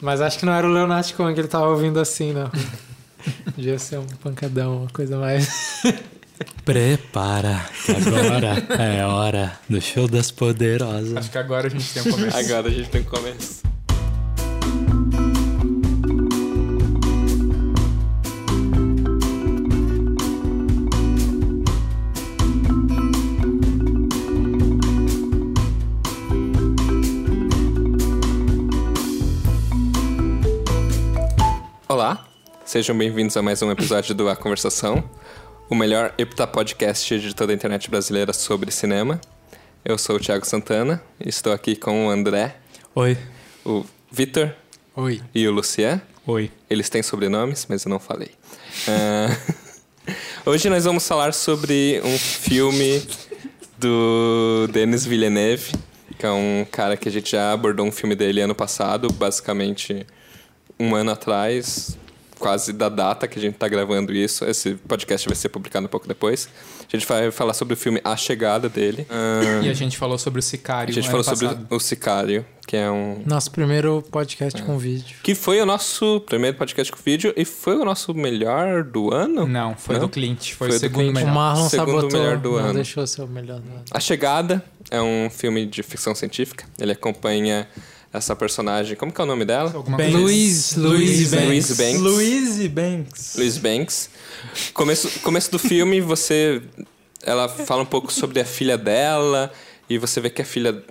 Mas acho que não era o Leonardo Cohen que ele tava ouvindo assim, não. Devia ser um pancadão, uma coisa mais. Prepara, que agora é hora do show das poderosas. Acho que agora a gente tem um começo. Agora a gente tem que começar. Sejam bem-vindos a mais um episódio do A Conversação, o melhor Epta podcast de toda a internet brasileira sobre cinema. Eu sou o Thiago Santana e estou aqui com o André, Oi. o Vitor Oi. e o Lucian. Oi. Eles têm sobrenomes, mas eu não falei. Ah, hoje nós vamos falar sobre um filme do Denis Villeneuve, que é um cara que a gente já abordou um filme dele ano passado, basicamente um ano atrás, quase da data que a gente está gravando isso. Esse podcast vai ser publicado um pouco depois. A gente vai falar sobre o filme A Chegada dele. E a gente falou sobre o Sicário a gente falou sobre o Sicário, que é um Nosso primeiro podcast com vídeo. que foi o nosso primeiro podcast com vídeo e foi o nosso melhor do ano. Não, foi Não? do Clint. Foi, Foi o do segundo Clint. O melhor. Marlon Segundo sabotou, melhor do não ano. deixou ser o melhor do ano. A Chegada é um filme de ficção científica. Ele acompanha essa personagem. Como que é o nome dela? Bem- coisa- Luiz, Luiz Banks. Banks. Luiz Banks. Louise Banks. Banks. Começo, começo do filme, você. Ela fala um pouco sobre a filha dela. E você vê que a filha.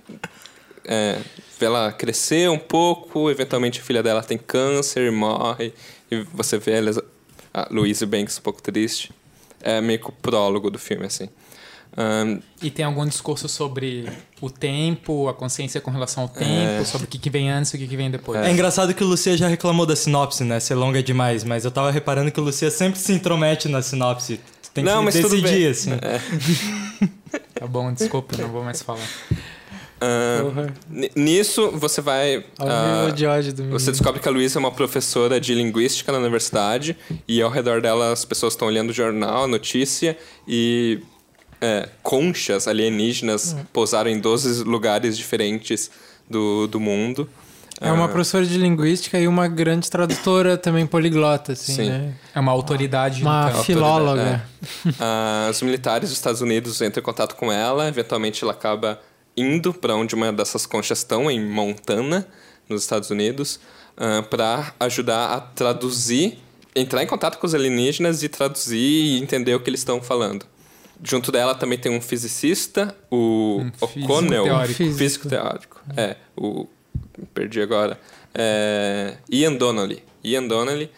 É, vê ela crescer um pouco. Eventualmente a filha dela tem câncer e morre. E você vê ela, a Louise Banks um pouco triste. É meio que o prólogo do filme, assim. Ahn, E tem algum discurso sobre o tempo, a consciência com relação ao tempo, sobre o que, que vem antes e o que, que vem depois. É. engraçado que o Lucia já reclamou da sinopse, né? Ser longa demais, mas eu tava reparando que o Lucia sempre se intromete na sinopse. Tem Não, que mas tudo decidir, bem. assim. Tá bom, desculpa, não vou mais falar. N- Nisso, você vai. Nível de ódio do você descobre que a Luísa é uma professora de linguística na universidade e ao redor dela as pessoas estão olhando o jornal, a notícia e é, conchas alienígenas pousaram em 12 lugares diferentes do, do mundo. É uma Ah, professora de linguística e uma grande tradutora também poliglota, assim, Sim. né? É uma autoridade. Uma filóloga. Ah, os militares dos Estados Unidos entram em contato com ela, eventualmente ela acaba indo para onde uma dessas conchas estão, em Montana, nos Estados Unidos, para ajudar a traduzir, entrar em contato com os alienígenas e traduzir e entender o que eles estão falando. Junto dela também tem um fisicista, o Um O'Connell. Físico. Físico teórico. É, o. Perdi agora. É, Ian Donnelly. Ian Donnelly,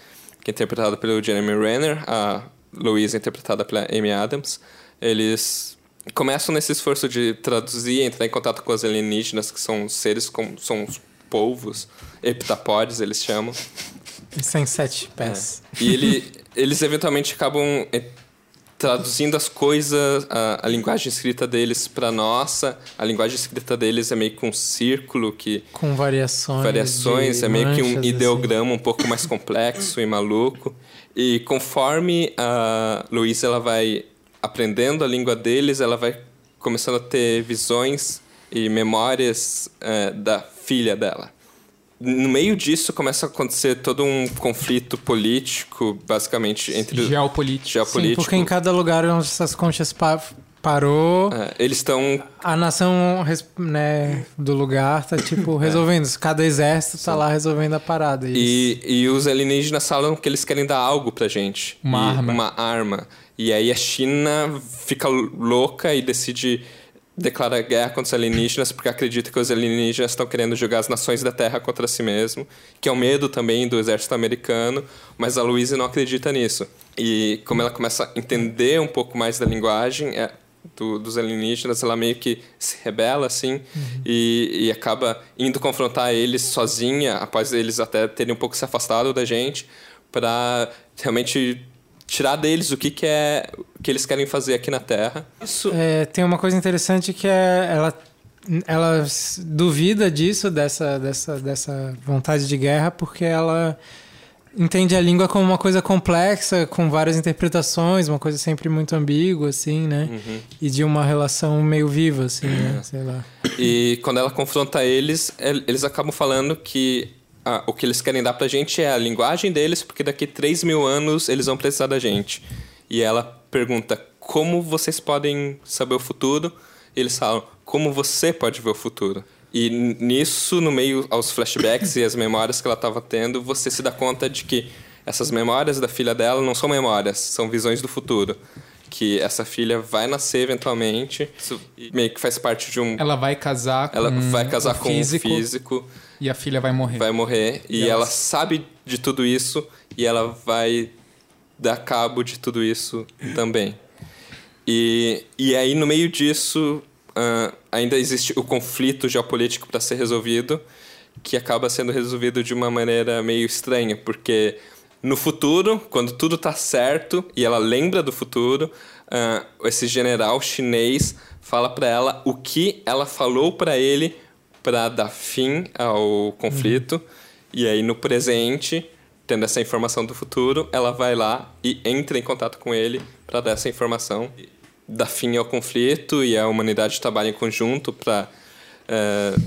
que é interpretado pelo Jeremy Renner, a Louise é interpretada pela Amy Adams. Eles começam nesse esforço de traduzir, entrar em contato com os alienígenas, que são seres como são os polvos, heptapodes, eles chamam. Sem sete pés. É. E ele, eles eventualmente acabam traduzindo as coisas, a, a linguagem escrita deles para nossa. A linguagem escrita deles é meio que um círculo que Com variações. variações, é meio que um assim. ideograma um pouco mais complexo e maluco. E conforme a Luísa ela vai aprendendo a língua deles, ela vai começando a ter visões e memórias eh, da filha dela. No meio disso começa a acontecer todo um conflito político, basicamente entre o Geopolítico. Sim, geopolítico. porque em cada lugar onde essas conchas pa- parou, É, eles estão a nação né, do lugar tá, tipo, resolvendo. Cada exército tá lá resolvendo a parada. E, E, e os alienígenas falam que eles querem dar algo pra gente. Uma E- arma. Uma arma. E aí a China fica louca e decide declarar guerra contra os alienígenas porque acredita que os alienígenas estão querendo jogar as nações da Terra contra si mesmo, que é o medo também do exército americano, mas a Louise não acredita nisso. E como ela começa a entender um pouco mais da linguagem é, do- dos alienígenas, ela meio que se rebela, assim, e, e acaba indo confrontar eles sozinha, após eles até terem um pouco se afastado da gente, para realmente tirar deles o que, que é que eles querem fazer aqui na Terra. Isso É, tem uma coisa interessante que é ela ela duvida disso dessa dessa dessa vontade de guerra porque ela entende a língua como uma coisa complexa com várias interpretações uma coisa sempre muito ambígua assim né Uhum. e de uma relação meio viva assim né sei lá E quando ela confronta eles, el- eles acabam falando que a- o que eles querem dar pra gente é a linguagem deles, porque daqui 3 mil anos eles vão precisar da gente. E ela pergunta como vocês podem saber o futuro. E eles falam como você pode ver o futuro. E nisso, no meio aos flashbacks e as memórias que ela estava tendo, você se dá conta de que essas memórias da filha dela não são memórias, são visões do futuro. Que essa filha vai nascer eventualmente, isso meio que faz parte de um. Ela vai casar com Ela vai casar o com físico, um físico e a filha vai morrer. vai morrer e, E ela ela- sabe de tudo isso e ela vai dar cabo de tudo isso também. E, e aí, no meio disso, ah, ainda existe o conflito geopolítico para ser resolvido, que acaba sendo resolvido de uma maneira meio estranha, porque no futuro, quando tudo tá certo e ela lembra do futuro, ah, esse general chinês fala para ela o que ela falou para ele para dar fim ao conflito. E aí, no presente, tendo essa informação do futuro, ela vai lá e entra em contato com ele para dar essa informação, dar fim ao conflito e a humanidade trabalha em conjunto para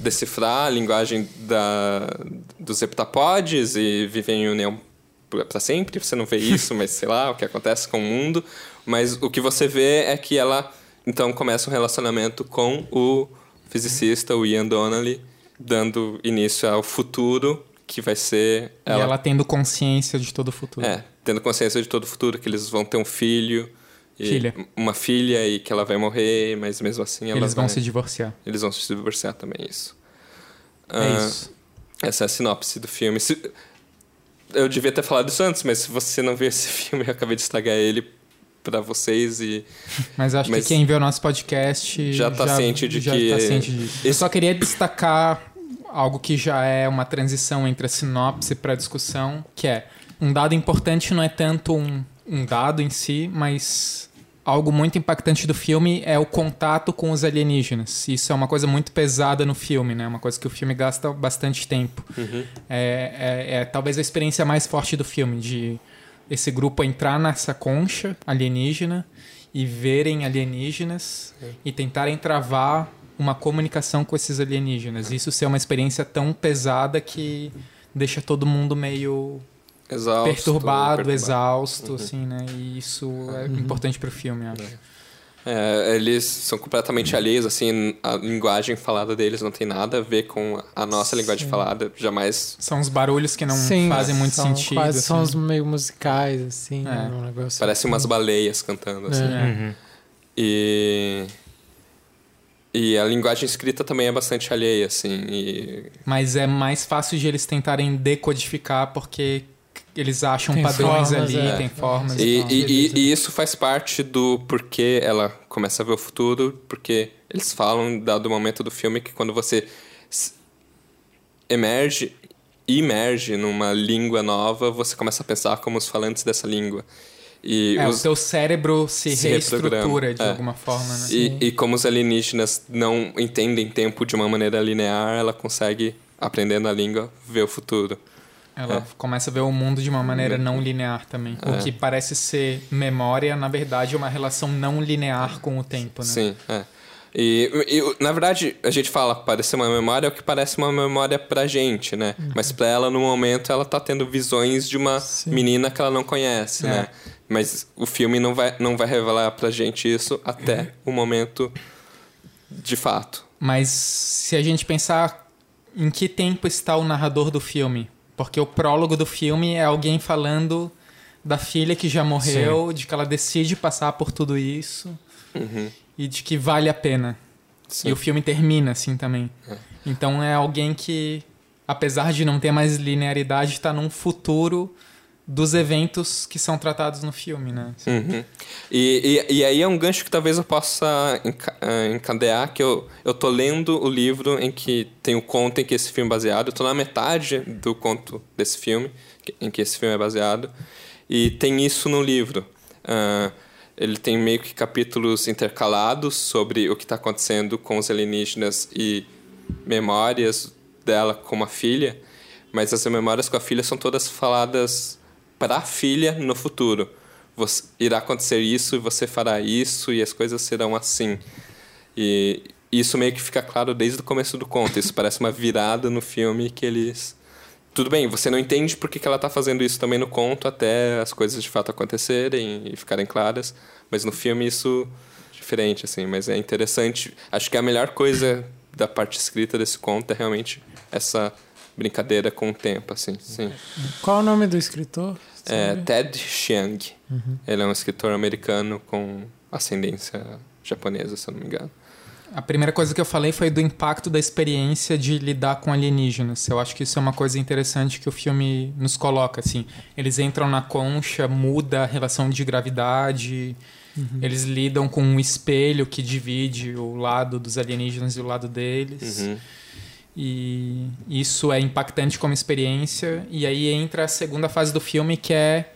decifrar a linguagem da, dos heptapodes e viver em união para sempre. Você não vê isso, mas sei lá o que acontece com o mundo. Mas o que você vê é que ela então começa um relacionamento com o fisicista, o Ian Donnelly, dando início ao futuro que vai ser E ela tendo consciência de todo o futuro. é, tendo consciência de todo o futuro, que eles vão ter um filho. Filha. Uma filha e que ela vai morrer, mas mesmo assim ela Eles vão vai- se divorciar. Eles vão se divorciar também, isso. É Ah, isso. Essa é a sinopse do filme. Se- Eu devia ter falado isso antes, mas se você não viu esse filme, eu acabei de estragar ele pra vocês e... Mas acho mas- que quem vê o nosso podcast Já tá ciente de já que- tá ciente disso. Eu Esse- só queria destacar algo que já é uma transição entre a sinopse para a discussão, que é um dado importante não é tanto um, um dado em si, mas algo muito impactante do filme é o contato com os alienígenas. Isso é uma coisa muito pesada no filme, né? Uma coisa que o filme gasta bastante tempo. É, é- é talvez a experiência mais forte do filme, de esse grupo entrar nessa concha alienígena e verem alienígenas e tentarem travar uma comunicação com esses alienígenas. Isso ser uma experiência tão pesada que deixa todo mundo meio Exausto, perturbado, exausto, assim, né? E isso é importante pro filme, acho. É, eles são completamente alheios, assim, a linguagem falada deles não tem nada a ver com a nossa linguagem falada, jamais... São os barulhos que não Sim, fazem muito são sentido. Quase assim. são os meio musicais, assim, É. né, um negócio. Parece umas baleias cantando, assim. É. E... E a linguagem escrita também é bastante alheia, assim, e... Mas é mais fácil de eles tentarem decodificar porque eles acham Tem padrões formas, ali, é. tem formas E, e, e, e- isso faz parte do porquê ela começa a ver o futuro, porque eles falam, dado o momento do filme, que quando você emerge, emerge numa língua nova, você começa a pensar como os falantes dessa língua. E, É, os- o teu cérebro se, se reestrutura reprograma, de é. alguma forma, né? e, e como os alienígenas não entendem tempo de uma maneira linear, ela consegue, aprendendo a língua, ver o futuro. Ela começa a ver o mundo de uma maneira não linear também. É. O que parece ser memória, na verdade, é uma relação não linear com o tempo, né? Sim, é. E, e, na verdade, a gente fala parecer uma memória é o que parece uma memória pra gente, né? Mas pra ela, no momento, ela tá tendo visões de uma Sim. menina que ela não conhece, É. né? Mas o filme não vai, não vai revelar pra gente isso até o momento de fato. Mas se a gente pensar em que tempo está o narrador do filme, porque o prólogo do filme é alguém falando da filha que já morreu, de que ela decide passar por tudo isso e de que vale a pena. Sim. E o filme termina assim também. Então é alguém que, apesar de não ter mais linearidade, está num futuro dos eventos que são tratados no filme, né? Uhum. E, e, e aí é um gancho que talvez eu possa eh, encadear, que eu, eu tô lendo o livro em que tem o conto em que esse filme é baseado. Eu tô na metade do conto desse filme, em que esse filme é baseado. E tem isso no livro. Ah, ele tem meio que capítulos intercalados sobre o que está acontecendo com os alienígenas e memórias dela com a filha. Mas as memórias com a filha são todas faladas para a filha no futuro. Você, irá acontecer isso e você fará isso e as coisas serão assim. E isso meio que fica claro desde o começo do conto. Isso parece uma virada no filme que eles tudo bem, você não entende por que, que ela tá fazendo isso também no conto até as coisas de fato acontecerem e ficarem claras, mas no filme isso é diferente, assim, mas é interessante. Acho que a melhor coisa da parte escrita desse conto é realmente essa brincadeira com o tempo, assim, sim. Qual o nome do escritor? É? Ted Chiang. Ele é um escritor americano com ascendência japonesa, se eu não me engano. A primeira coisa que eu falei foi do impacto da experiência de lidar com alienígenas. Eu acho que isso é uma coisa interessante que o filme nos coloca, assim. Eles entram na concha, muda a relação de gravidade, eles lidam com um espelho que divide o lado dos alienígenas e o lado deles. Uhum. E isso é impactante como experiência. E aí entra a segunda fase do filme, que é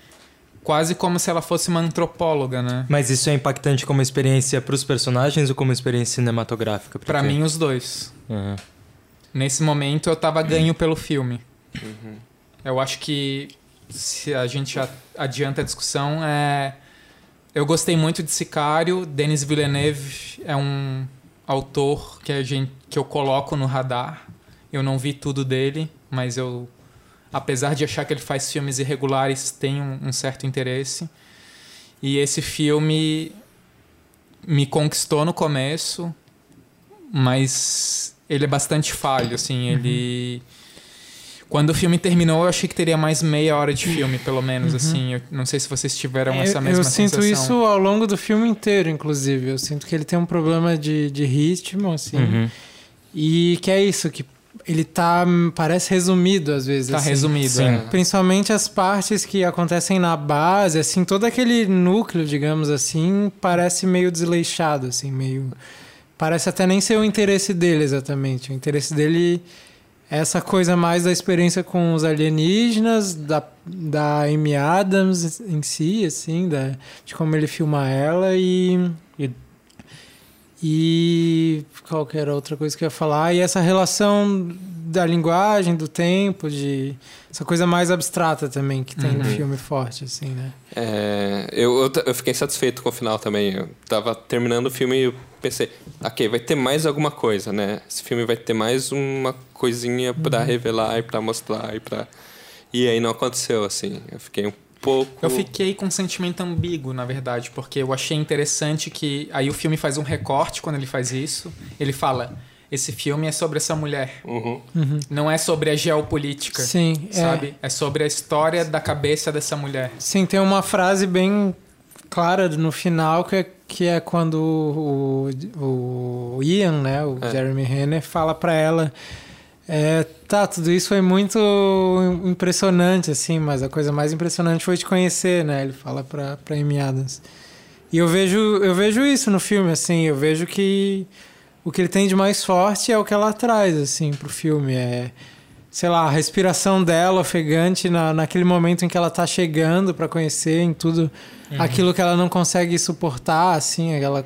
quase como se ela fosse uma antropóloga, né? Mas isso é impactante como experiência pros personagens ou como experiência cinematográfica? Pra mim, os dois. Uhum. Nesse momento, eu tava ganho pelo filme. Eu acho que se a gente adianta a discussão, é... eu gostei muito de Sicário. Denis Villeneuve é um autor que, a gente, que eu coloco no radar. Eu não vi tudo dele, mas eu, apesar de achar que ele faz filmes irregulares, tenho um, um certo interesse. E esse filme me conquistou no começo, mas ele é bastante falho, assim, ele... Quando o filme terminou, eu achei que teria mais meia hora de filme, pelo menos, assim. Eu não sei se vocês tiveram É, essa mesma eu sinto sensação. isso ao longo do filme inteiro, inclusive. Eu sinto que ele tem um problema de, de ritmo, assim. Uhum. E que é isso, que ele tá. Parece resumido às vezes. Tá assim. resumido, Sim. é. Principalmente as partes que acontecem na base, assim, todo aquele núcleo, digamos assim, parece meio desleixado, assim, meio. Parece até nem ser o interesse dele exatamente. O interesse dele é essa coisa mais da experiência com os alienígenas, da, da Amy Adams em si, assim, da, de como ele filma ela e. E- E qual que era a outra coisa que eu ia falar? E essa relação da linguagem, do tempo, de essa coisa mais abstrata também que tem no Uhum. filme forte, assim, né? É, eu, eu, eu fiquei satisfeito com o final também. Eu tava terminando o filme e eu pensei, ok, vai ter mais alguma coisa, né? Esse filme vai ter mais uma coisinha pra revelar e pra mostrar e pra... E aí não aconteceu, assim. Eu fiquei um pouco... Eu fiquei com um sentimento ambíguo, na verdade, porque eu achei interessante que aí o filme faz um recorte quando ele faz isso. Ele fala: esse filme é sobre essa mulher, Uhum. não é sobre a geopolítica, Sim, é. sabe? É. sobre a história da cabeça dessa mulher. Sim, tem uma frase bem clara no final que é, que é quando o, o Ian, né, o É. Jeremy Renner, fala pra ela é, tá, tudo isso foi muito impressionante, assim, mas a coisa mais impressionante foi te conhecer, né? Ele fala pra, pra Amy Adams. E eu vejo, eu vejo isso no filme, assim, eu vejo que o que ele tem de mais forte é o que ela traz, assim, pro filme. É, sei lá, a respiração dela ofegante na, naquele momento em que ela tá chegando pra conhecer em tudo aquilo que ela não consegue suportar, assim, aquela...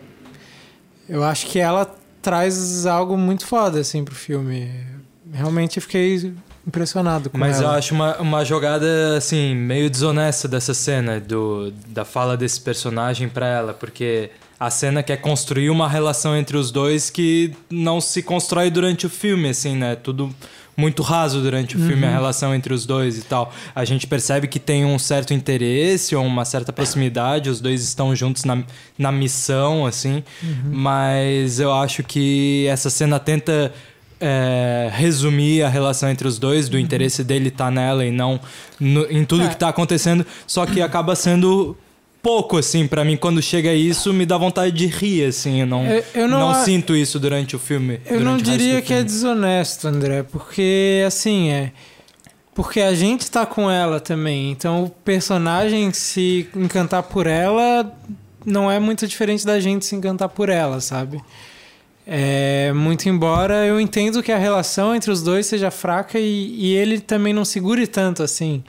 Eu acho que ela traz algo muito foda, assim, pro filme. Realmente fiquei impressionado com Mas eu ela. acho uma, uma jogada, assim, meio desonesta dessa cena, do, da fala desse personagem pra ela, porque a cena quer construir uma relação entre os dois que não se constrói durante o filme, assim, né? Tudo muito raso durante o filme, a relação entre os dois e tal. A gente percebe que tem um certo interesse ou uma certa proximidade, os dois estão juntos na, na missão, assim, mas eu acho que essa cena tenta é, resumir a relação entre os dois, do interesse dele estar nela e não no- em tudo É. que tá acontecendo, só que acaba sendo pouco, assim, pra mim, quando chega isso, me dá vontade de rir, assim, eu não, Eu- eu não não, a- sinto isso durante o filme. Eu não diria que é desonesto, André, porque assim é. Porque a gente tá com ela também. Então o personagem se encantar por ela não é muito diferente da gente se encantar por ela, sabe? É, muito embora eu entendo que a relação entre os dois seja fraca e, e ele também não segure tanto assim.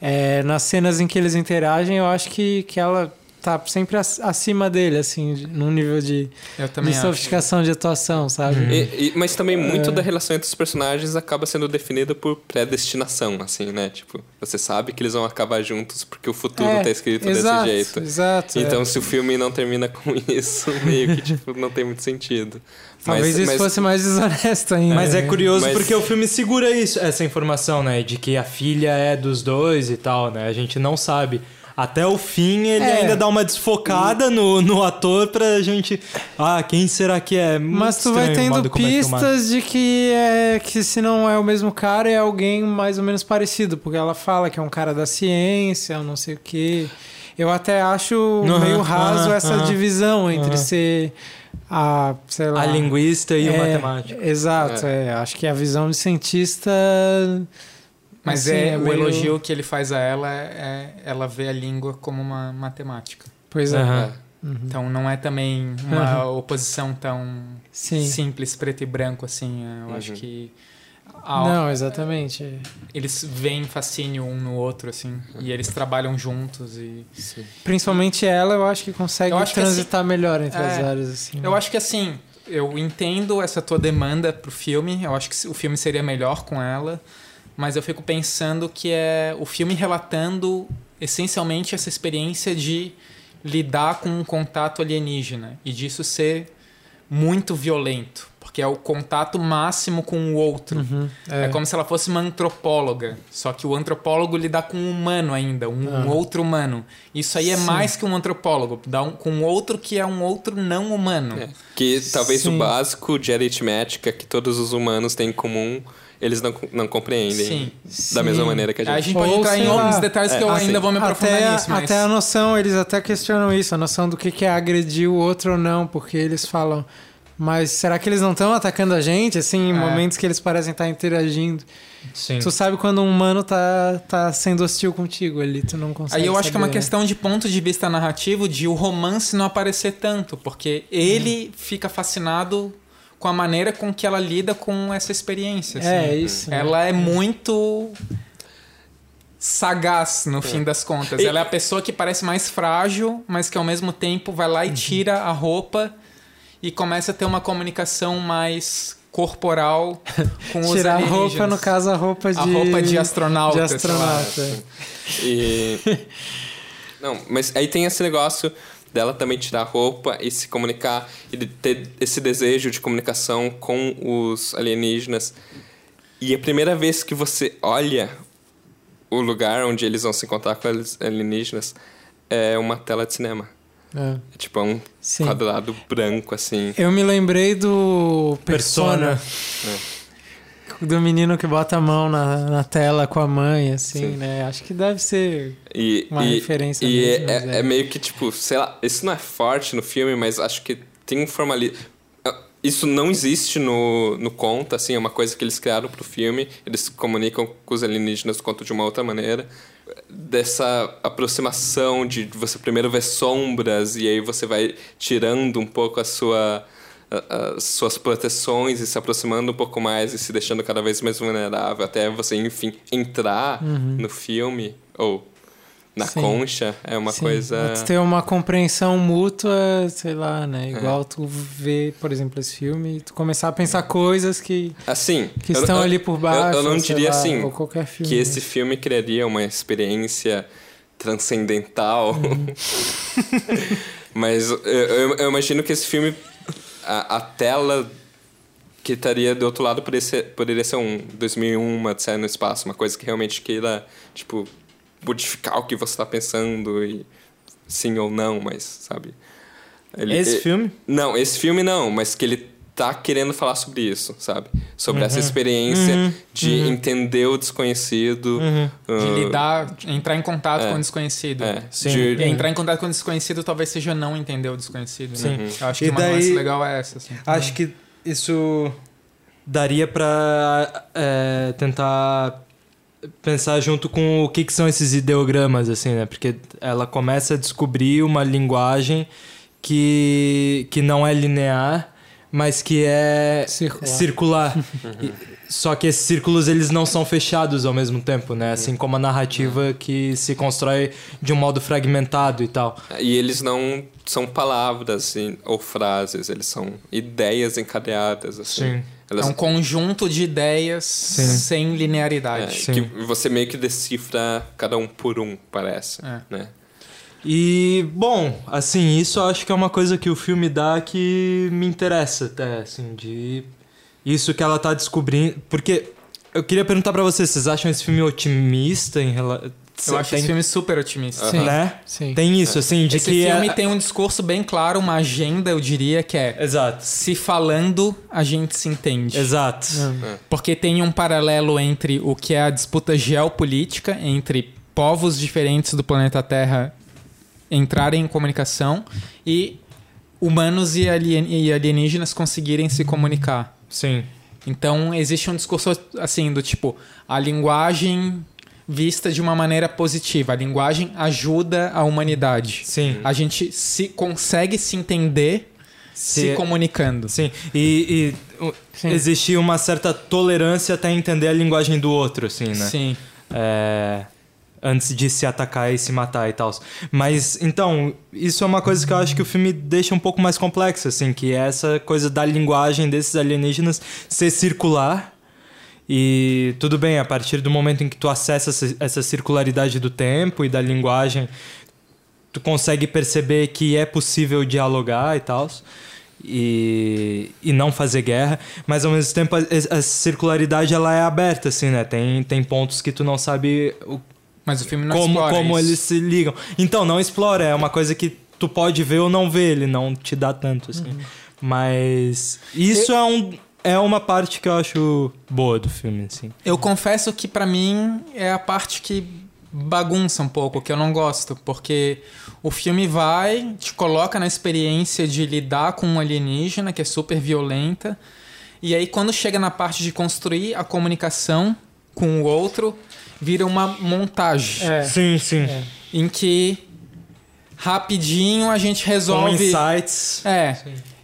É, nas cenas em que eles interagem, eu acho que, que ela tá sempre ac- acima dele, assim, num nível de, Eu de também acho. sofisticação de atuação, sabe? E- e- mas também muito É. da relação entre os personagens acaba sendo definida por predestinação, assim, né? Tipo, você sabe que eles vão acabar juntos porque o futuro É, tá escrito exato, desse jeito. Exato. Então, é. se o filme não termina com isso, meio que tipo, não tem muito sentido. Talvez isso fosse mais desonesto ainda. Mas é né? curioso Mas- porque o filme segura isso, essa informação, né? De que a filha é dos dois e tal, né? A gente não sabe. Até o fim ele É. ainda dá uma desfocada no, no ator pra gente. Ah, quem será que é? Muito Mas tu vai o tendo é pistas de que é que se não é o mesmo cara, é alguém mais ou menos parecido, porque ela fala que é um cara da ciência, não sei o quê. Eu até acho Aham, meio raso aham, essa aham, divisão entre ser a, sei lá, A linguista e o é, matemático. Exato, é. Acho que a visão de cientista Mas assim, é, o meio- elogio que ele faz a ela é ela vê a língua como uma matemática. Pois é. Aham. Então não é também uma oposição tão Sim. simples, preto e branco assim. Eu Uhum. acho que a- Não, exatamente. eles veem fascínio um no outro assim e eles trabalham juntos e Principalmente ela, eu acho que consegue Eu acho que transitar melhor entre é, as áreas assim. Eu acho que assim, eu entendo essa tua demanda pro filme. Eu acho que o filme seria melhor com ela. Mas eu fico pensando que é o filme relatando essencialmente essa experiência de lidar com um contato alienígena e disso ser muito violento, porque é o contato máximo com o outro. Uhum, É. como se ela fosse uma antropóloga, só que o antropólogo lida com um humano ainda, um, um Ah. outro humano. Isso aí é Sim. mais que um antropólogo, dá um, com outro que é um outro não humano. É. Que talvez Sim. o básico de aritmética que todos os humanos têm em comum, eles não, não compreendem Sim. da mesma Sim. maneira que a A gente. gente pode Ou, entrar em outros detalhes que É, eu assim, ainda vou me aprofundar até, nisso, mas... até a noção, eles até questionam isso, a noção do que que é agredir o outro ou não, porque eles falam, mas será que eles não estão atacando a gente, assim, em É. momentos que eles parecem estar interagindo? Sim. Tu sabe quando um humano tá, tá sendo hostil contigo ali, tu não consegue Aí eu acho que é uma saber, né? questão de ponto de vista narrativo de o romance não aparecer tanto, porque ele fica fascinado com a maneira com que ela lida com essa experiência. assim. É, isso. né? Ela é muito sagaz no fim das contas. E- Ela é a pessoa que parece mais frágil, mas que ao mesmo tempo vai lá e tira a roupa e começa a ter uma comunicação mais corporal com os Tirar a roupa, no caso, a roupa de... a roupa de astronauta. de astronauta. E. Não, mas aí tem esse negócio dela também tirar a roupa e se comunicar e de ter esse desejo de comunicação com os alienígenas. E a primeira vez que você olha o lugar onde eles vão se encontrar com os alienígenas é uma tela de cinema. É. É tipo é um Sim. quadrado branco assim. Eu me lembrei do Persona. Persona. Do menino que bota a mão na, na tela com a mãe, assim, Sim. né? Acho que deve ser. E, Uma e, referência E mesmo, é, é é. meio que, tipo, sei lá, isso não é forte no filme, mas acho que tem um formalismo. Isso não existe no, no conto, assim, é uma coisa que eles criaram pro filme. Eles comunicam com os alienígenas do conto de uma outra maneira. Dessa aproximação de você primeiro ver sombras e aí você vai tirando um pouco a sua suas proteções e se aproximando um pouco mais e se deixando cada vez mais vulnerável até você enfim entrar no filme ou na Uhum. Sim. concha é uma Sim, coisa ter uma compreensão mútua, sei lá, né? Igual tu ver, por exemplo, esse filme e tu começar a pensar coisas que, assim que estão eu- ali por baixo. eu, eu não diria lá, assim Ou qualquer filme. que né? esse filme criaria uma experiência transcendental Uhum. mas eu, eu- eu imagino que esse filme a, a tela que estaria do outro lado poderia ser, poderia ser um 2001 uma Odisseia no espaço uma coisa que realmente queira tipo modificar o que você está pensando e sim ou não mas sabe Ele- Esse e- filme? não, esse filme não, mas que ele tá querendo falar sobre isso, sabe? Sobre Uhum. essa experiência de entender o desconhecido. Uhum. ah, De lidar, entrar em contato É. com o desconhecido. É, Sim. de- E entrar em contato com o desconhecido talvez seja não entender o desconhecido. Sim. Né? Eu acho E que uma daí- nuance legal é essa. assim. Acho que isso daria pra é, tentar pensar junto com o que, que são esses ideogramas, assim, né? Porque ela começa a descobrir uma linguagem que, que não é linear, mas que é Circular. circular. E- Só que esses círculos eles não são fechados ao mesmo tempo, né? Assim como a narrativa que se constrói de um modo fragmentado e tal. E eles não são palavras e- ou frases, eles são ideias encadeadas, assim. Sim. Elas, É um conjunto de ideias sem é, linearidade. Sim. que você meio que decifra cada um por um, parece. É. Né? E, bom, assim, isso eu acho que é uma coisa que o filme dá que me interessa até, assim, de isso que ela tá descobrindo. Porque eu queria perguntar pra vocês, vocês acham esse filme otimista em relação. Eu acho esse filme super otimista. Sim. Né? Sim. Tem isso, assim, de Esse que. filme é... tem um discurso bem claro, uma agenda, eu diria, que é Exato. se falando, a gente se entende. Exato. Porque tem um paralelo entre o que é a disputa geopolítica entre povos diferentes do planeta Terra entrarem em comunicação e humanos e alien- e alienígenas conseguirem se comunicar. Sim. Então existe um discurso assim do tipo a linguagem vista de uma maneira positiva. A linguagem ajuda a humanidade. Sim. A gente se consegue se entender se, Se- comunicando. Sim. E, e uh, existia uma certa tolerância até entender a linguagem do outro, assim, né? Sim. É, antes de se atacar e se matar e tal. Mas, então, isso é uma coisa que eu acho que o filme deixa um pouco mais complexa, assim, que é essa coisa da linguagem desses alienígenas ser circular. E tudo bem, a partir do momento em que tu acessa essa, essa circularidade do tempo e da linguagem, tu consegue perceber que é possível dialogar e tal. E, e não fazer guerra, mas ao mesmo tempo a, a circularidade ela é aberta, assim, né? Tem, tem pontos que tu não sabe o, Mas o filme não como, explora como isso. eles se ligam. Então, não explora, é uma coisa que tu pode ver ou não ver, ele não te dá tanto, assim. Uhum. Mas isso é, um, é uma parte que eu acho boa do filme, assim. Eu confesso que pra mim é a parte que bagunça um pouco, que eu não gosto, porque o filme vai, te coloca na experiência de lidar com um alienígena que é super violenta, e aí quando chega na parte de construir a comunicação com o outro, vira uma montagem É. Sim, sim. em que rapidinho a gente Com resolve insights. é.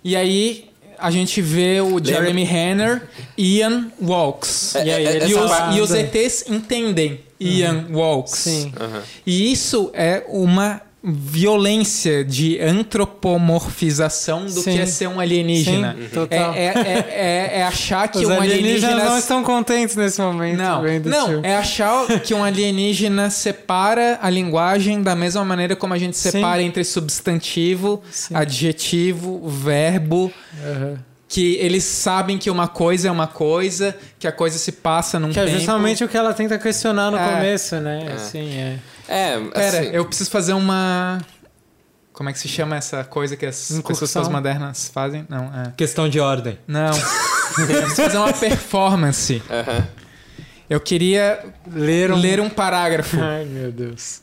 E aí a gente vê o Jeremy Renner, Ian Walks. É, e, aí, é, e os, e os ETs entendem Ian Walks. Sim. Aham. E isso é uma violência de antropomorfização do Sim. que é ser um alienígena. Sim, É, total. é, é, é- é achar que Os um alienígenas alienígena. não estão contentes nesse momento. Não, não, filme. é achar que um alienígena separa a linguagem da mesma maneira como a gente Sim. separa entre substantivo, Sim. adjetivo, verbo, Aham. que eles sabem que uma coisa é uma coisa, que a coisa se passa num Que é tempo. justamente o que ela tenta questionar no É. começo, né? Assim, é. É, Pera, assim, eu preciso fazer uma. Como é que se chama essa coisa que as Incursão? pessoas modernas fazem? Não, é. Questão de ordem. Não. eu preciso fazer uma performance. Eu queria Ler um... ler um parágrafo. Ai, meu Deus.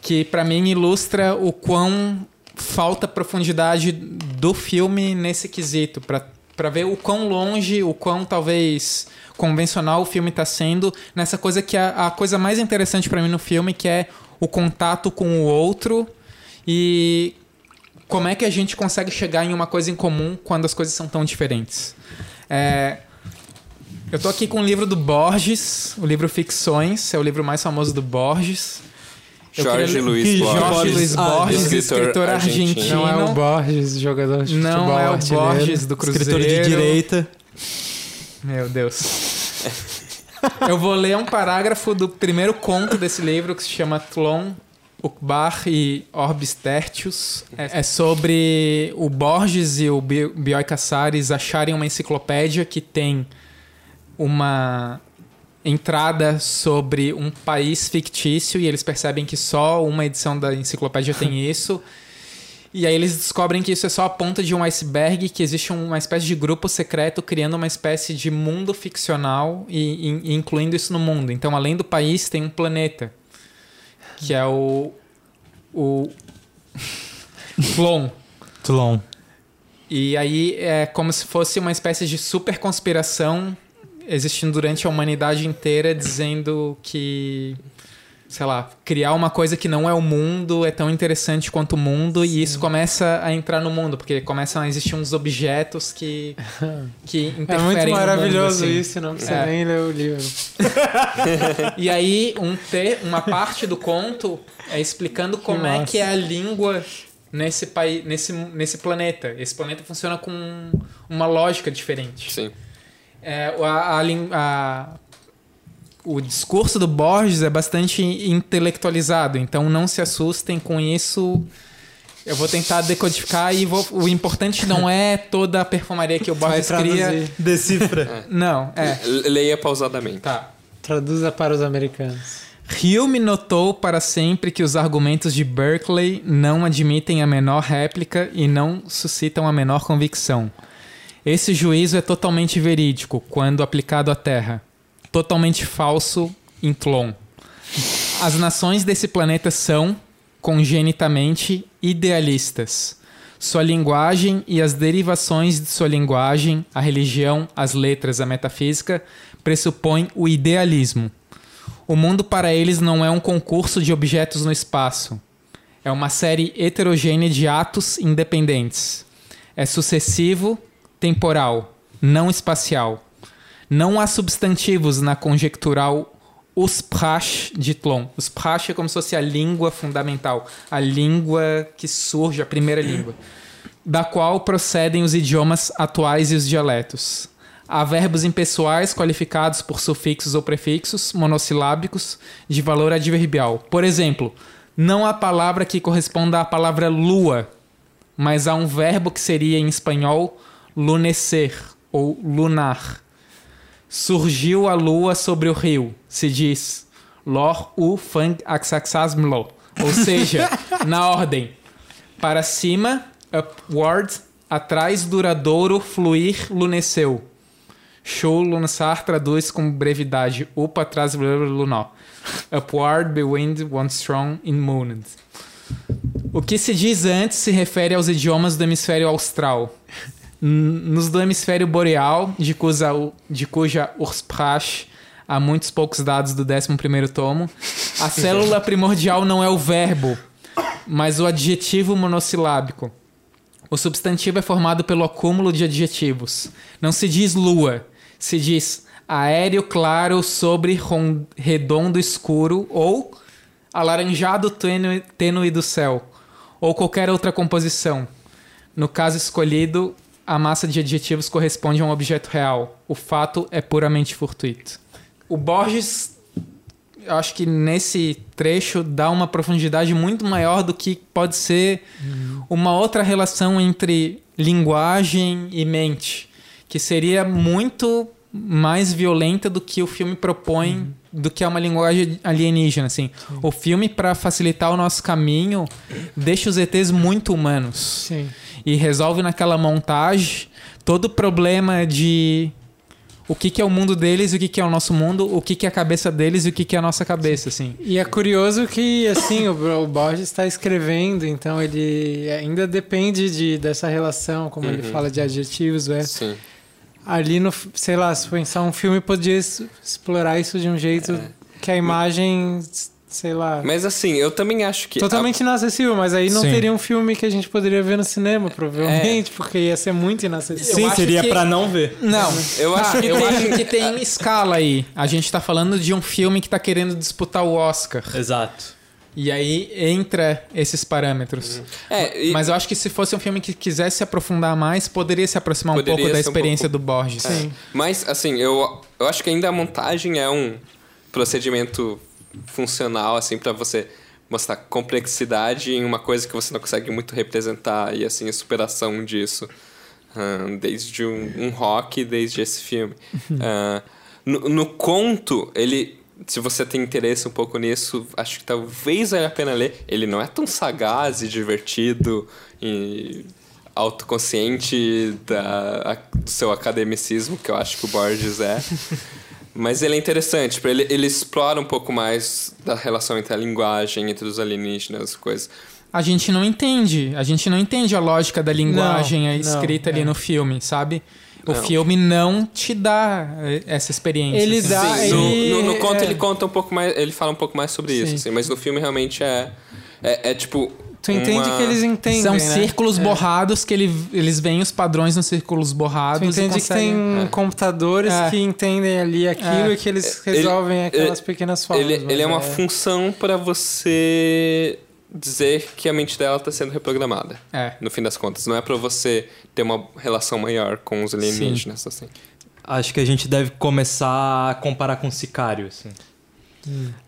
que pra mim ilustra o quão falta profundidade do filme nesse quesito pra ver o quão longe, o quão talvez convencional o filme tá sendo nessa coisa que é a coisa mais interessante pra mim no filme que é o contato com o outro e como é que a gente consegue chegar em uma coisa em comum quando as coisas são tão diferentes. É, eu tô aqui com o livro do Borges, o livro Ficções, é o livro mais famoso do Borges. Eu Jorge queria Luiz Jorge Borges. Luiz Ah, Borges, escritor escritor, argentino. argentino. Não é o Borges, jogador de futebol Não é o artilheiro. Borges do Cruzeiro. Escritor de direita. Meu Deus. Eu vou ler um parágrafo do primeiro conto desse livro que se chama Tlon, Ukbar e Orbis Tertius. É é sobre o Borges e o Bi- Bioy Casares acharem uma enciclopédia que tem uma entrada sobre um país fictício e eles percebem que só uma edição da enciclopédia tem isso. E aí eles descobrem que isso é só a ponta de um iceberg, que existe uma espécie de grupo secreto criando uma espécie de mundo ficcional e, e- incluindo isso no mundo. Então, além do país, tem um planeta. Que é o. O. Flon. Tlon. E aí é como se fosse uma espécie de super conspiração existindo durante a humanidade inteira, dizendo que sei lá, criar uma coisa que não é o mundo, é tão interessante quanto o mundo, e isso começa a entrar no mundo, porque começam a existir uns objetos que, que interferem É muito no mundo, maravilhoso assim. isso, não precisa É. nem ler o livro. E aí, um te, uma parte do conto é explicando como é massa. que é a língua nesse, país, nesse, nesse planeta. Esse planeta funciona com uma lógica diferente. Sim. É, a, a a- o discurso do Borges é bastante intelectualizado, então não se assustem com isso. Eu vou tentar decodificar e vou- o importante não é toda a perfumaria que o Borges cria. traduzir. Decifra. Não, é. Leia pausadamente. Tá. Traduza para os americanos. Hume notou para sempre que os argumentos de Berkeley não admitem a menor réplica e não suscitam a menor convicção. Esse juízo é totalmente verídico quando aplicado à Terra, totalmente falso em Tlon. As nações desse planeta são, congenitamente, idealistas. Sua linguagem e as derivações de sua linguagem, a religião, as letras, a metafísica, pressupõem o idealismo. O mundo para eles não é um concurso de objetos no espaço. É uma série heterogênea de atos independentes. É sucessivo, temporal, não espacial. Não há substantivos na conjectural Usprash de Tlon. Usprash é como se fosse a língua fundamental, a língua que surge, a primeira língua, da qual procedem os idiomas atuais e os dialetos. Há verbos impessoais qualificados por sufixos ou prefixos monossilábicos de valor adverbial. Por exemplo, não há palavra que corresponda à palavra lua, mas há um verbo que seria em espanhol lunecer ou lunar. Surgiu a lua sobre o rio, se diz lor u fang axaxasmlo, ou seja, na ordem para cima, upward, atrás, duradouro, fluir, luneceu. Show lunar traduz com brevidade. Up atrás, lunó. Upward, bewind, one strong, in mooned. O que se diz antes se refere aos idiomas do hemisfério austral. Nos do hemisfério boreal, de cuja, de cuja Ursprach há muitos poucos dados do 11º tomo, a célula primordial não é o verbo, mas o adjetivo monossilábico. O substantivo é formado pelo acúmulo de adjetivos. Não se diz lua, se diz aéreo claro sobre redondo escuro ou alaranjado tênue, tênue do céu, ou qualquer outra composição. No caso escolhido, a massa de adjetivos corresponde a um objeto real. O fato é puramente fortuito. O Borges, eu acho que nesse trecho dá uma profundidade muito maior do que pode ser uma outra relação entre linguagem e mente, que seria muito mais violenta do que o filme propõe, do que é uma linguagem alienígena, assim. O filme para facilitar o nosso caminho deixa os ETs muito humanos Sim. E resolve naquela montagem todo o problema de o que, que é o mundo deles e o que, que é o nosso mundo, o que, que é a cabeça deles e o que, que é a nossa cabeça, assim. E é curioso que, assim, o, o Borges está escrevendo, então ele ainda depende de, dessa relação, como ele fala de adjetivos, é. Sim. Ali no, sei lá, se pensar um filme, podia explorar isso de um jeito que a imagem, sei lá, Mas assim, eu também acho que. totalmente inacessível, mas aí não Sim. teria um filme que a gente poderia ver no cinema, provavelmente, porque ia ser muito inacessível. Sim, seria que- pra não ver. Não, Eu acho que eu tem- acho que tem escala aí. A gente tá falando de um filme que tá querendo disputar o Oscar. Exato. E aí entra esses parâmetros. É, e- Mas eu acho que se fosse um filme que quisesse se aprofundar mais, poderia se aproximar um Poderia pouco da ser um experiência pouco- do Borges. É. Mas, assim, eu, eu acho que ainda a montagem é um procedimento funcional, assim, para você mostrar complexidade em uma coisa que você não consegue muito representar e, assim, a superação disso. Ahn, desde um, um rock, desde esse filme. Ah, no, no conto, ele... Se você tem interesse um pouco nisso, acho que talvez valha a pena ler. Ele não é tão sagaz e divertido e autoconsciente da, a- do seu academicismo, que eu acho que o Borges é. Mas ele é interessante, ele, ele explora um pouco mais da relação entre a linguagem, entre os alienígenas, coisas. A gente não entende. A gente não entende a lógica da linguagem Não, escrita não, ali é. no filme, sabe? O Não. filme não te dá eh, essa experiência. Ele assim. dá- Sim, no, ele- no- no conto é. ele conta um pouco mais, ele fala um pouco mais sobre isso, Sim. assim, mas no filme realmente é, é, é tipo. Tu entende uma- que eles entendem, São né? círculos É. borrados que ele, eles veem os padrões nos círculos Tu borrados. e entende que tem conseguem- É. computadores É. que entendem ali aquilo É. e que eles Ele- resolvem aquelas ele- pequenas formas. Ele, ele é uma função pra você dizer que a mente dela tá sendo reprogramada. É. No fim das contas, não é pra você ter uma relação maior com os alienígenas, assim. Acho que a gente deve começar a comparar com Sicário, assim.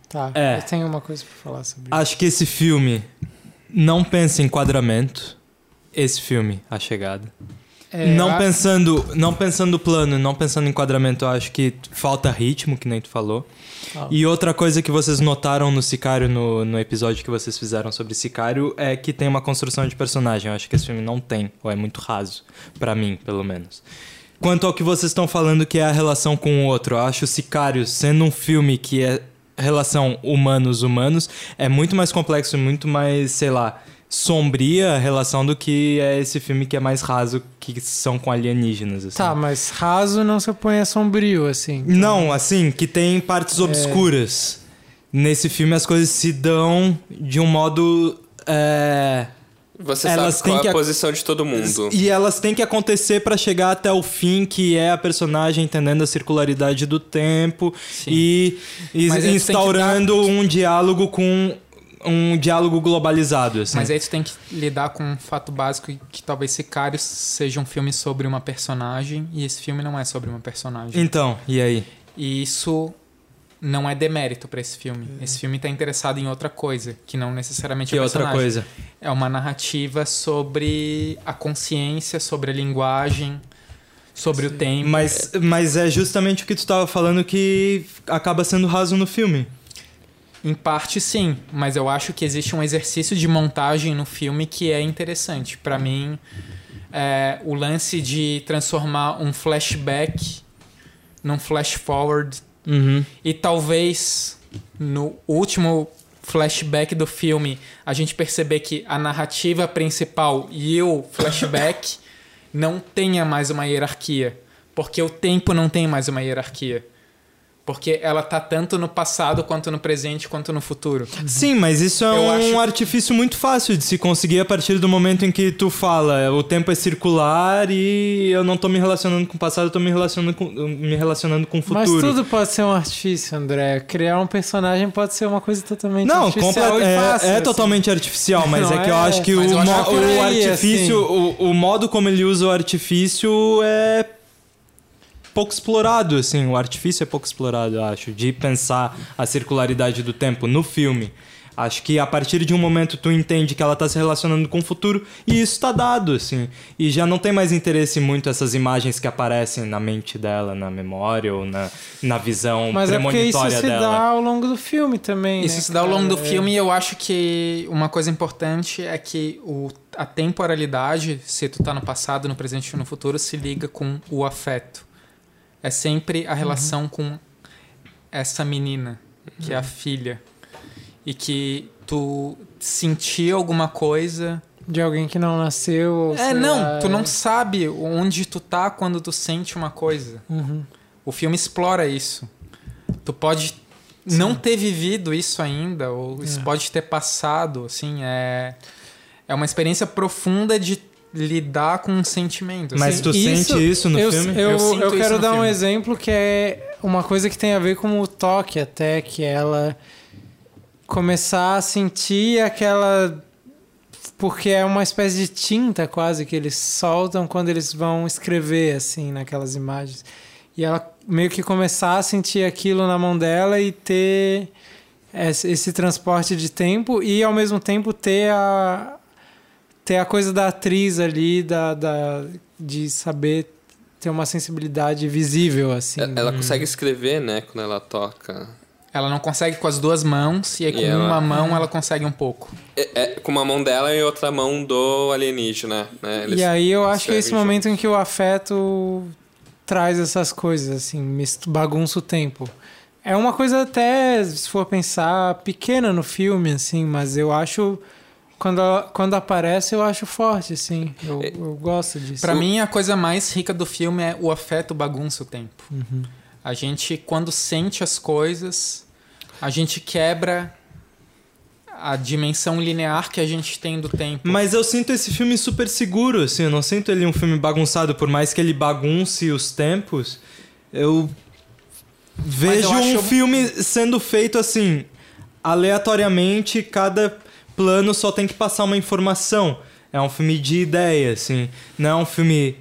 Tá, É. eu tenho uma coisa pra falar sobre isso. Acho que esse filme não pensa em enquadramento. Esse filme, A Chegada. É, não a- pensando, não pensando plano, não pensando em enquadramento, eu acho que falta ritmo, que nem tu falou. E outra coisa que vocês notaram no Sicário, no, no episódio que vocês fizeram sobre Sicário, é que tem uma construção de personagem. Eu acho que esse filme não tem, ou é muito raso, pra mim, pelo menos. Quanto ao que vocês estão falando que é a relação com o outro, eu acho Sicário, sendo um filme que é relação humanos-humanos, é muito mais complexo, muito mais, sei lá, sombria a relação do que é esse filme que é mais raso, que são com alienígenas. Assim. Tá, mas raso não se opõe a sombrio, assim. Não, assim, que tem partes obscuras. Nesse filme as coisas se dão de um modo. é, Você Elas sabe qual têm é a que- posição de todo mundo. E elas têm que acontecer pra chegar até o fim, que é a personagem entendendo a circularidade do tempo e, e que instaurando um diálogo com um diálogo globalizado. Assim. Mas aí tu tem que lidar com um fato básico que talvez Sicário seja um filme sobre uma personagem e esse filme não é sobre uma personagem. Então, e aí? E isso não é demérito pra esse filme. Esse filme tá interessado em outra coisa, que não necessariamente Que é outra personagem. coisa? É uma narrativa sobre a consciência, sobre a linguagem, sobre o tempo. Mas, mas é justamente o que tu tava falando que acaba sendo raso no filme. Em parte, sim, mas eu acho que existe um exercício de montagem no filme que é interessante. Pra mim, é, o lance de transformar um flashback num flash forward Uhum. e talvez no último flashback do filme a gente perceber que a narrativa principal e o flashback não tenha mais uma hierarquia, porque o tempo não tem mais uma hierarquia. Porque ela tá tanto no passado quanto no presente quanto no futuro. Sim, mas isso é Eu um acho- artifício muito fácil de se conseguir a partir do momento em que tu fala o tempo é circular e eu não tô me relacionando com o passado, eu tô me relacionando com, me relacionando com o Mas futuro. tudo pode ser um artifício, André. Criar um personagem pode ser uma coisa totalmente Não, artificial complet- e é, fácil. é assim. totalmente artificial, mas Não é que eu é, acho que mas o, eu acho que é o artifício, o, o modo como ele usa o artifício é pouco explorado, assim, o artifício é pouco explorado, eu acho, de pensar a circularidade do tempo no filme. Acho que a partir de um momento tu entende que ela tá se relacionando com o futuro e isso tá dado, assim. E já não tem mais interesse muito essas imagens que aparecem na mente dela, na memória ou na, na visão Mas é porque isso premonitória se dela. dá ao longo do filme também. Isso né, se dá ao longo do filme e eu acho que uma coisa importante é que o, a temporalidade, se tu tá no passado, no presente ou no futuro, se liga com o afeto. É sempre a relação com essa menina, que é a filha. E que tu sentir alguma coisa. De alguém que não nasceu. ou É, não, lá, tu é. não sabe onde tu tá quando tu sente uma coisa. Uhum. O filme explora isso. Tu pode não ter vivido isso ainda, ou isso É. pode ter passado, assim, é... É uma experiência profunda de lidar com um sentimento. Mas assim. tu sente isso no eu, filme? Eu, Eu eu isso quero dar um filme. exemplo que é uma coisa que tem a ver com o toque, até que ela começar a sentir aquela. Porque é uma espécie de tinta quase que eles soltam quando eles vão escrever, assim, naquelas imagens. E ela meio que começar a sentir aquilo na mão dela e ter esse, esse transporte de tempo e ao mesmo tempo ter a, ter a coisa da atriz ali, da, da, de saber ter uma sensibilidade visível, assim. É, Ela consegue escrever, né, quando ela toca. Ela não consegue com as duas mãos, e aí com E ela- uma mão ela consegue um pouco. É, é com uma mão dela e outra mão do alienígena, né? Eles E aí eu acho que é esse escrevem momento em que o afeto traz essas coisas, assim, misto- bagunça o tempo. É uma coisa até, se for pensar, pequena no filme, assim, mas eu acho quando, quando aparece, eu acho forte, assim. Eu, É. eu gosto disso. Pra mim, a coisa mais rica do filme é o afeto bagunça o tempo. Uhum. A gente, quando sente as coisas, a gente quebra a dimensão linear que a gente tem do tempo. Mas eu sinto esse filme super seguro, assim, eu não sinto ele um filme bagunçado, por mais que ele bagunce os tempos, eu vejo um acho- filme sendo feito assim, aleatoriamente, cada plano só tem que passar uma informação. É um filme de ideia, assim, não é um filme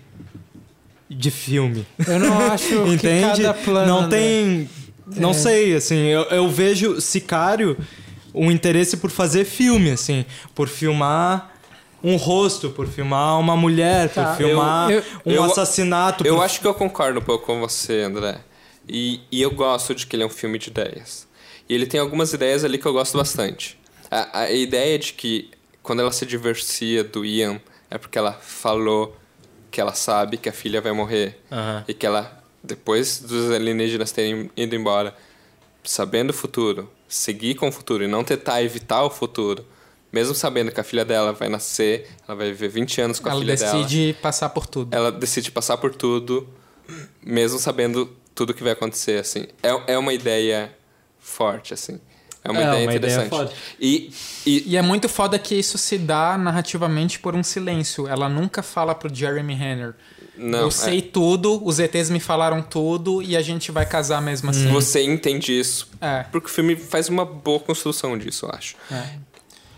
de filme. Eu não acho que Entende? cada plano... não André, tem. Não É. sei, assim, eu, eu vejo Sicário um interesse por fazer filme, assim, por filmar um rosto, por filmar uma mulher, Tá, por filmar eu- um eu- assassinato. Eu por- acho que eu concordo um pouco com você, André. E, e eu gosto de que ele é um filme de ideias. E ele tem algumas ideias ali que eu gosto bastante. A, a ideia de que quando ela se divorcia do Ian é porque ela falou que ela sabe que a filha vai morrer. Aham. E que ela, depois dos alienígenas terem ido embora, sabendo o futuro, seguir com o futuro e não tentar evitar o futuro, mesmo sabendo que a filha dela vai nascer, ela vai viver 20 anos com a Ela filha dela decide passar por tudo. ela decide passar por tudo, mesmo sabendo tudo que vai acontecer, assim. É, é uma ideia forte, assim. É uma É, ideia uma ideia interessante. forte. e, e E é muito foda que isso se dá narrativamente por um silêncio. Ela nunca fala pro Jeremy Renner. não, eu é- sei tudo, os ETs me falaram tudo e a gente vai casar mesmo assim. você entende isso. É. Porque o filme faz uma boa construção disso, eu acho. é.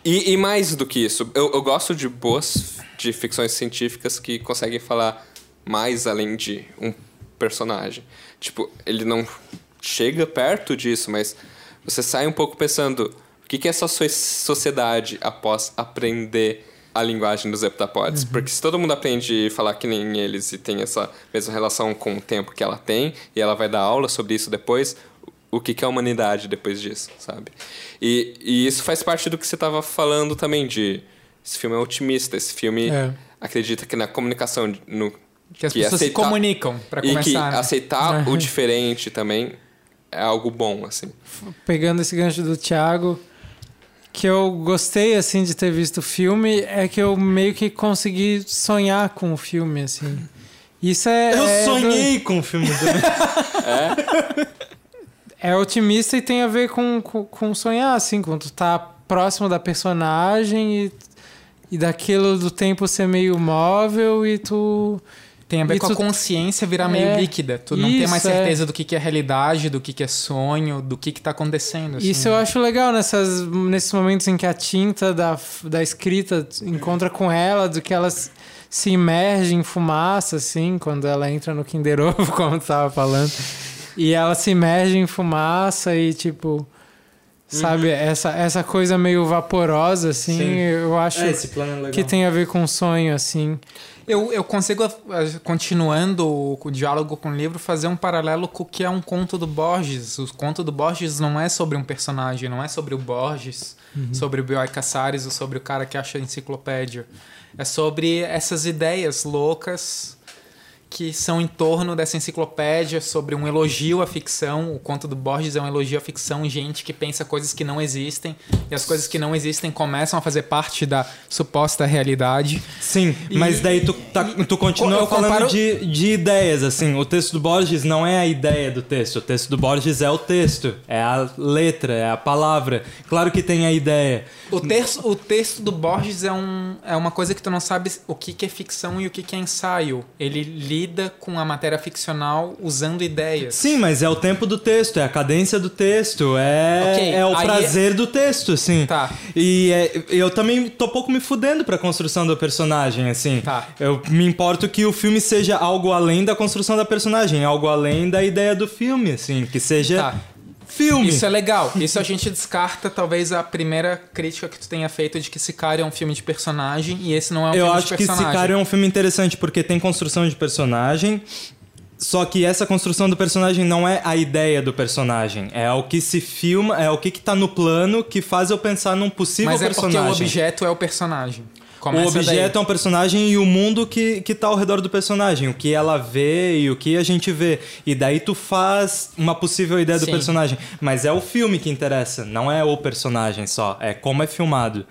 E, e mais do que isso, eu, eu gosto de boas de ficções científicas que conseguem falar mais além de um personagem. Tipo, ele não chega perto disso, mas você sai um pouco pensando o que, que é essa so- sociedade após aprender a linguagem dos heptapods. Porque se todo mundo aprende a falar que nem eles e tem essa mesma relação com o tempo que ela tem, e ela vai dar aula sobre isso depois, o que, que é a humanidade depois disso, sabe? E, e isso faz parte do que você estava falando também, de esse filme é otimista, esse filme É. acredita que na comunicação, no, Que as pessoas se comunicam, pra e que começar. né? aceitar o diferente também é algo bom, assim. pegando esse gancho do Thiago, que eu gostei assim de ter visto o filme é que eu meio que consegui sonhar com o filme assim. Isso é Eu é sonhei com o filme também. é otimista e tem a ver com, com, com sonhar assim, quando tu tá próximo da personagem e, e daquilo do tempo ser meio móvel e tu Tem a ver E com tu- a consciência virar meio É, líquida. Tu não tem isso, mais é. certeza do que, que é realidade, do que, que é sonho, do que, que tá acontecendo. assim. Isso eu acho legal nessas, nesses momentos em que a tinta da, da escrita encontra com ela, do que ela s- se imerge em fumaça, assim, quando ela entra no Kinder Ovo, como tu tava falando. E ela se imerge em fumaça e, tipo, sabe, essa, essa coisa meio vaporosa, assim, Sim. eu acho É, esse plano é legal. que tem a ver com sonho, assim. Eu, eu consigo, eh, continuando o, diálogo com o livro, fazer um paralelo com o que é um conto do Borges. O conto do Borges não é sobre um personagem, não é sobre o Borges, sobre o Bioy Casares ou sobre o cara que acha a enciclopédia. É sobre essas ideias loucas que são em torno dessa enciclopédia, sobre um elogio à ficção. O conto do Borges é um elogio à ficção, gente que pensa coisas que não existem, e as coisas que não existem começam a fazer parte da suposta realidade. Sim, mas daí tu, tá- tu continua Eu falando comparo- de, de ideias, assim. O texto do Borges não é a ideia do texto. O texto do Borges é o texto. É a letra, é a palavra. Claro que tem a ideia. O texto, o texto do Borges é, um, é uma coisa que tu não sabe o que, que é ficção e o que, que é ensaio. Ele lida com a matéria ficcional usando ideias. Sim, mas é o tempo do texto, é a cadência do texto, é, Ok, é o aí- prazer do texto, assim. Tá. E é- eu também tô pouco me fudendo pra construção do personagem, assim. Tá. Eu me importo que o filme seja algo além da construção da personagem, algo além da ideia do filme, assim. Que seja Tá. Filme. Isso é legal. Isso a gente descarta, talvez, a primeira crítica que tu tenha feito de que Sicário é um filme de personagem e esse não é um Eu filme acho de que personagem. Sicário é um filme interessante porque tem construção de personagem. Só que essa construção do personagem não é a ideia do personagem. É o que se filma, é o que, que tá no plano que faz eu pensar num possível Mas é personagem. porque o objeto é o personagem. O Começa objeto daí. é um personagem e o mundo que, que tá ao redor do personagem. O que ela vê e o que a gente vê. E daí tu faz uma possível ideia do Sim. personagem. Mas é o filme que interessa, não é o personagem só. É como é filmado.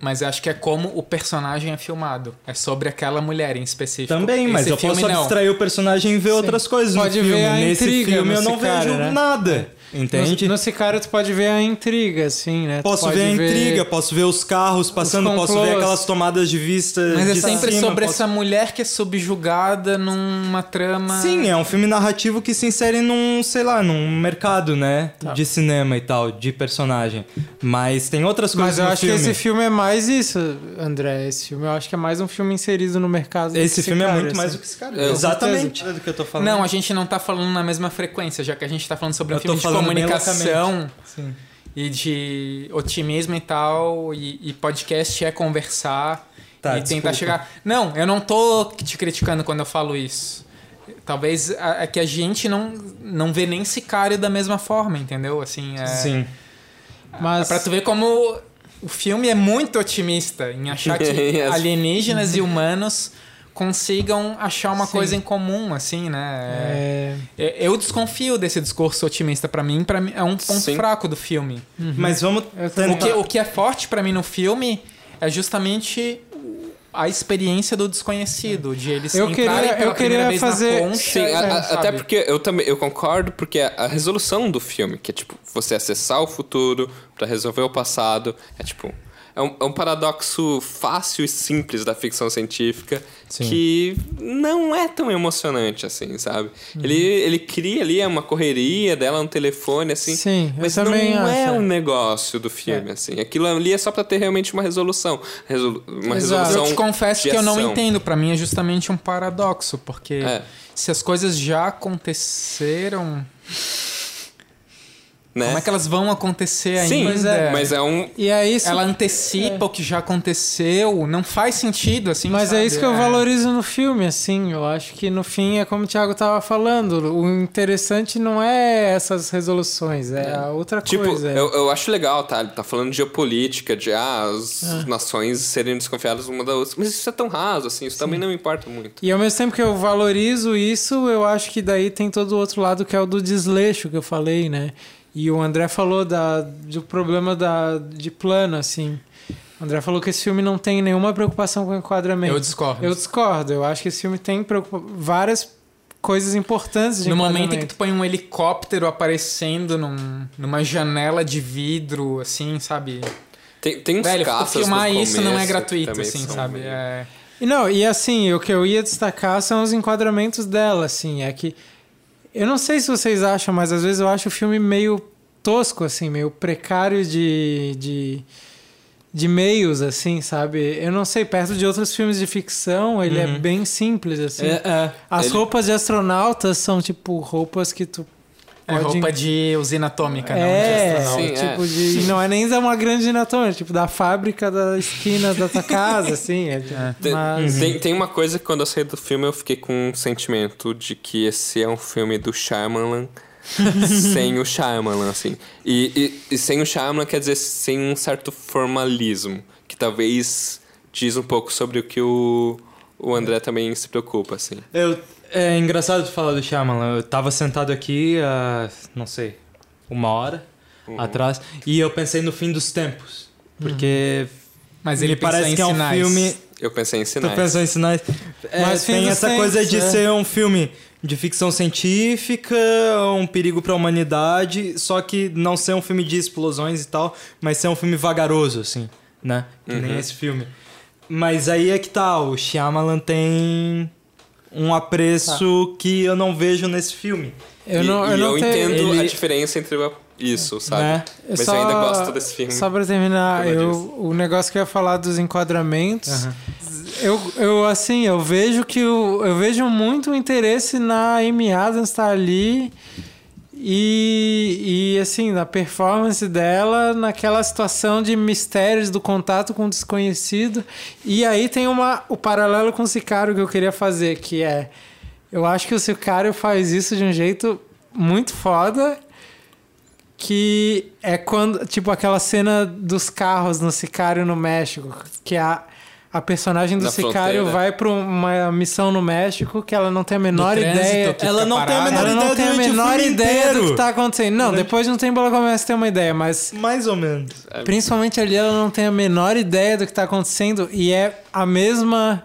Mas eu acho que é como o personagem é filmado. É sobre aquela mulher em específico. Também, mas Esse eu posso abstrair o personagem e ver outras coisas Pode no filme. ver a Nesse intriga filme eu não Sicário, vejo né? nada. Entende? No, no Sicário tu pode ver a intriga, assim, né? Posso pode ver a intriga, posso ver os carros passando, posso ver aquelas tomadas de vista Mas é de sempre cima, sobre posso- essa mulher que é subjugada numa trama. Sim, é um filme narrativo que se insere num, sei lá, num mercado, né? Tá. De cinema e tal, de personagem. Mas tem outras coisas Mas eu no acho filme. que esse filme é mais isso, André. Esse filme eu acho que é mais um filme inserido no mercado. do Esse filme é Sicário, muito mais assim. do que esse cara. É, Exatamente do que eu tô falando. Não, a gente não tá falando na mesma frequência, já que a gente tá falando sobre um Eu tô filme de comunicação e de otimismo e tal, e, e podcast é conversar Tá, e tentar desculpa. chegar. Não, eu não tô te criticando quando eu falo isso. Talvez é que a gente não, não vê nem Sicário da mesma forma, entendeu? Assim, é, Sim. Mas É pra tu ver como o filme é muito otimista em achar que alienígenas e humanos consigam achar uma Sim. coisa em comum, assim, né? é, É, Eu desconfio desse discurso otimista pra mim, para mim é um ponto Sim. fraco do filme. Mas vamos tentar... O que, o que é forte pra mim no filme é justamente a experiência do desconhecido, de eles Eu entrarem queria- pela eu primeira queria vez fazer- na concha, Sim, a- a- até porque eu também eu concordo, porque a, a resolução do filme, que é tipo você acessar o futuro pra resolver o passado, é tipo. É um, é um paradoxo fácil e simples da ficção científica Sim. que não é tão emocionante assim, sabe? Uhum. Ele, ele cria ali uma correria dela no telefone, assim. Sim, mas também não é acho, é. o negócio do filme, assim. Aquilo ali é só pra ter realmente uma resolução. Resolu uma Exato. resolução. Eu te confesso que eu não entendo. Pra mim é justamente um paradoxo, porque É. se as coisas já aconteceram, Né? como é que elas vão acontecer Sim, ainda? mas é um, E é isso. Ela antecipa o que já aconteceu, não faz sentido, assim, Mas sabe? é isso que eu valorizo no filme, assim. Eu acho que no fim é como o Thiago tava falando. O interessante não é essas resoluções, é, a outra Tipo, coisa. eu, eu acho legal, tá? Ele tá falando de geopolítica, de ah, as nações serem desconfiadas uma da outra. Mas isso é tão raso, assim, isso também não me importa muito. E ao mesmo tempo que eu valorizo isso, eu acho que daí tem todo o outro lado que é o do desleixo que eu falei, né? E o André falou da, do problema da, de plano, assim. O André falou que esse filme não tem nenhuma preocupação com o enquadramento. Eu discordo. Eu discordo. Eu acho que esse filme tem várias coisas importantes de No momento em que tu põe um helicóptero aparecendo num- numa janela de vidro, assim, sabe? Tem, tem uns Velho, caças filmar no isso não é gratuito, assim, sabe? meio- É... E não, e assim, o que eu ia destacar são os enquadramentos dela, assim, é que eu não sei se vocês acham, mas às vezes eu acho o filme meio tosco, assim, meio precário de, de, de meios, assim, sabe? Eu não sei, perto de outros filmes de ficção, ele é bem simples, assim. é. As Ele- roupas de astronautas são, tipo, roupas que tu É pode... roupa de usina atômica, não de É, astronauta. Sim, tipo é. de... E não é nem uma grande inatômica, tipo da fábrica da esquina da tua casa, assim. É, Tem, mas... tem, tem uma coisa que quando eu saí do filme eu fiquei com um sentimento de que esse é um filme do Shyamalan sem o Shyamalan, assim. E, e, e sem o Shyamalan quer dizer sem um certo formalismo, que talvez diz um pouco sobre o que o, o André também se preocupa, assim. Eu, é engraçado tu falar do Shyamalan. Eu tava sentado aqui há, não sei, uma hora Uhum. atrás e eu pensei no fim dos tempos. Porque Mas me ele parece em que é um sinais. filme... Eu pensei em Tu sinais. pensou em sinais? É, Mas tem essa tempos, coisa de é. ser um filme de ficção científica, um perigo pra humanidade, só que não ser um filme de explosões e tal, mas ser um filme vagaroso, assim, né? Que nem esse filme. Mas aí é que tá, o Shyamalan tem um apreço que eu não vejo nesse filme. Eu e, não, e eu não tenho- entendo a ele- diferença entre isso, sabe? Né? Eu Mas eu ainda gosto desse filme. Só pra terminar, eu eu, o negócio que eu ia falar dos enquadramentos, eu, eu assim, eu vejo que o, eu vejo muito interesse na Amy Adams estar ali e, e assim, na performance dela, naquela situação de mistérios do contato com o desconhecido. E aí tem uma, o paralelo com o Sicário que eu queria fazer, que é eu acho que o Sicário faz isso de um jeito muito foda que é quando, tipo, aquela cena dos carros no Sicário no México, que a, a personagem do Na Sicário fronteira. vai pra uma missão no México que ela não tem a menor trânsito, ideia. Ela não tem a menor Ela não ideia tem a menor ideia do que tá acontecendo. Não, depois no tempo ela começa a ter uma ideia, mas Mais ou menos. principalmente ali ela não tem a menor ideia do que tá acontecendo e é a mesma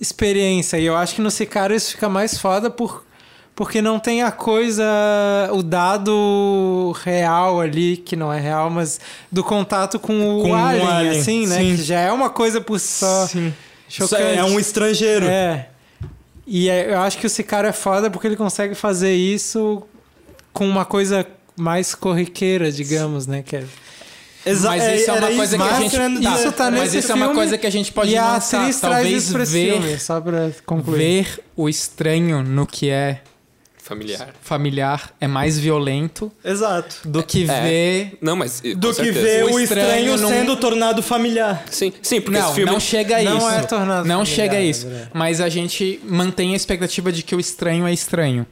experiência. E eu acho que no Sicário isso fica mais foda por, porque não tem a coisa, o dado real ali, que não é real, mas do contato com o Com alien, alien, assim, né? sim. Que já é uma coisa por só. Sim. Chocante. É um estrangeiro. É. E é- eu acho que o Sicário é foda porque ele consegue fazer isso com uma coisa mais corriqueira, digamos, né? Que é... Exa- Mas isso é era uma coisa que a gente. isso tá mas nesse isso é uma filme, coisa que a gente pode e a lançar. atriz traz Talvez isso esse ver, filme, só pra concluir. ver o estranho no que é Familiar. familiar é mais violento Exato. do que É. ver. Não, mas. Do que certeza. ver O o estranho, estranho não- sendo tornado familiar. Sim, sim, porque Não, esse filme. não chega a Não isso. é tornado não familiar, chega a isso. André. Mas a gente mantém a expectativa de que o estranho é estranho.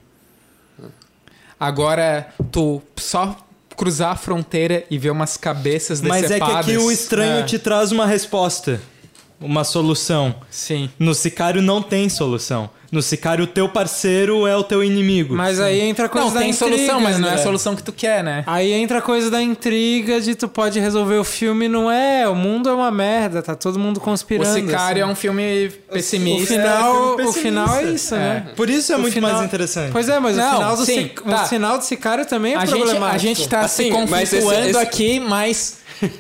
Agora, tu só cruzar a fronteira e ver umas cabeças Mas é que decepadas. aqui o estranho É. te traz uma resposta. Uma solução. Sim. No Sicário não tem solução. No Sicário, o teu parceiro é o teu inimigo. Mas aí entra a coisa Não, da tem intriga, solução, mas não é a André. solução que tu quer, né? Aí entra a coisa da intriga de tu pode resolver o filme, não é? O mundo é uma merda, tá todo mundo O conspirando. Sicário é assim. um filme O pessimista. final, É, o pessimista. final é isso, É. né? Por isso é O muito final- mais interessante. Pois é, mas Não, o, final do sim, Sic- tá. o final do Sicário também é A gente, problemático. a gente tá se Assim, esse- conflituando esse- aqui, mas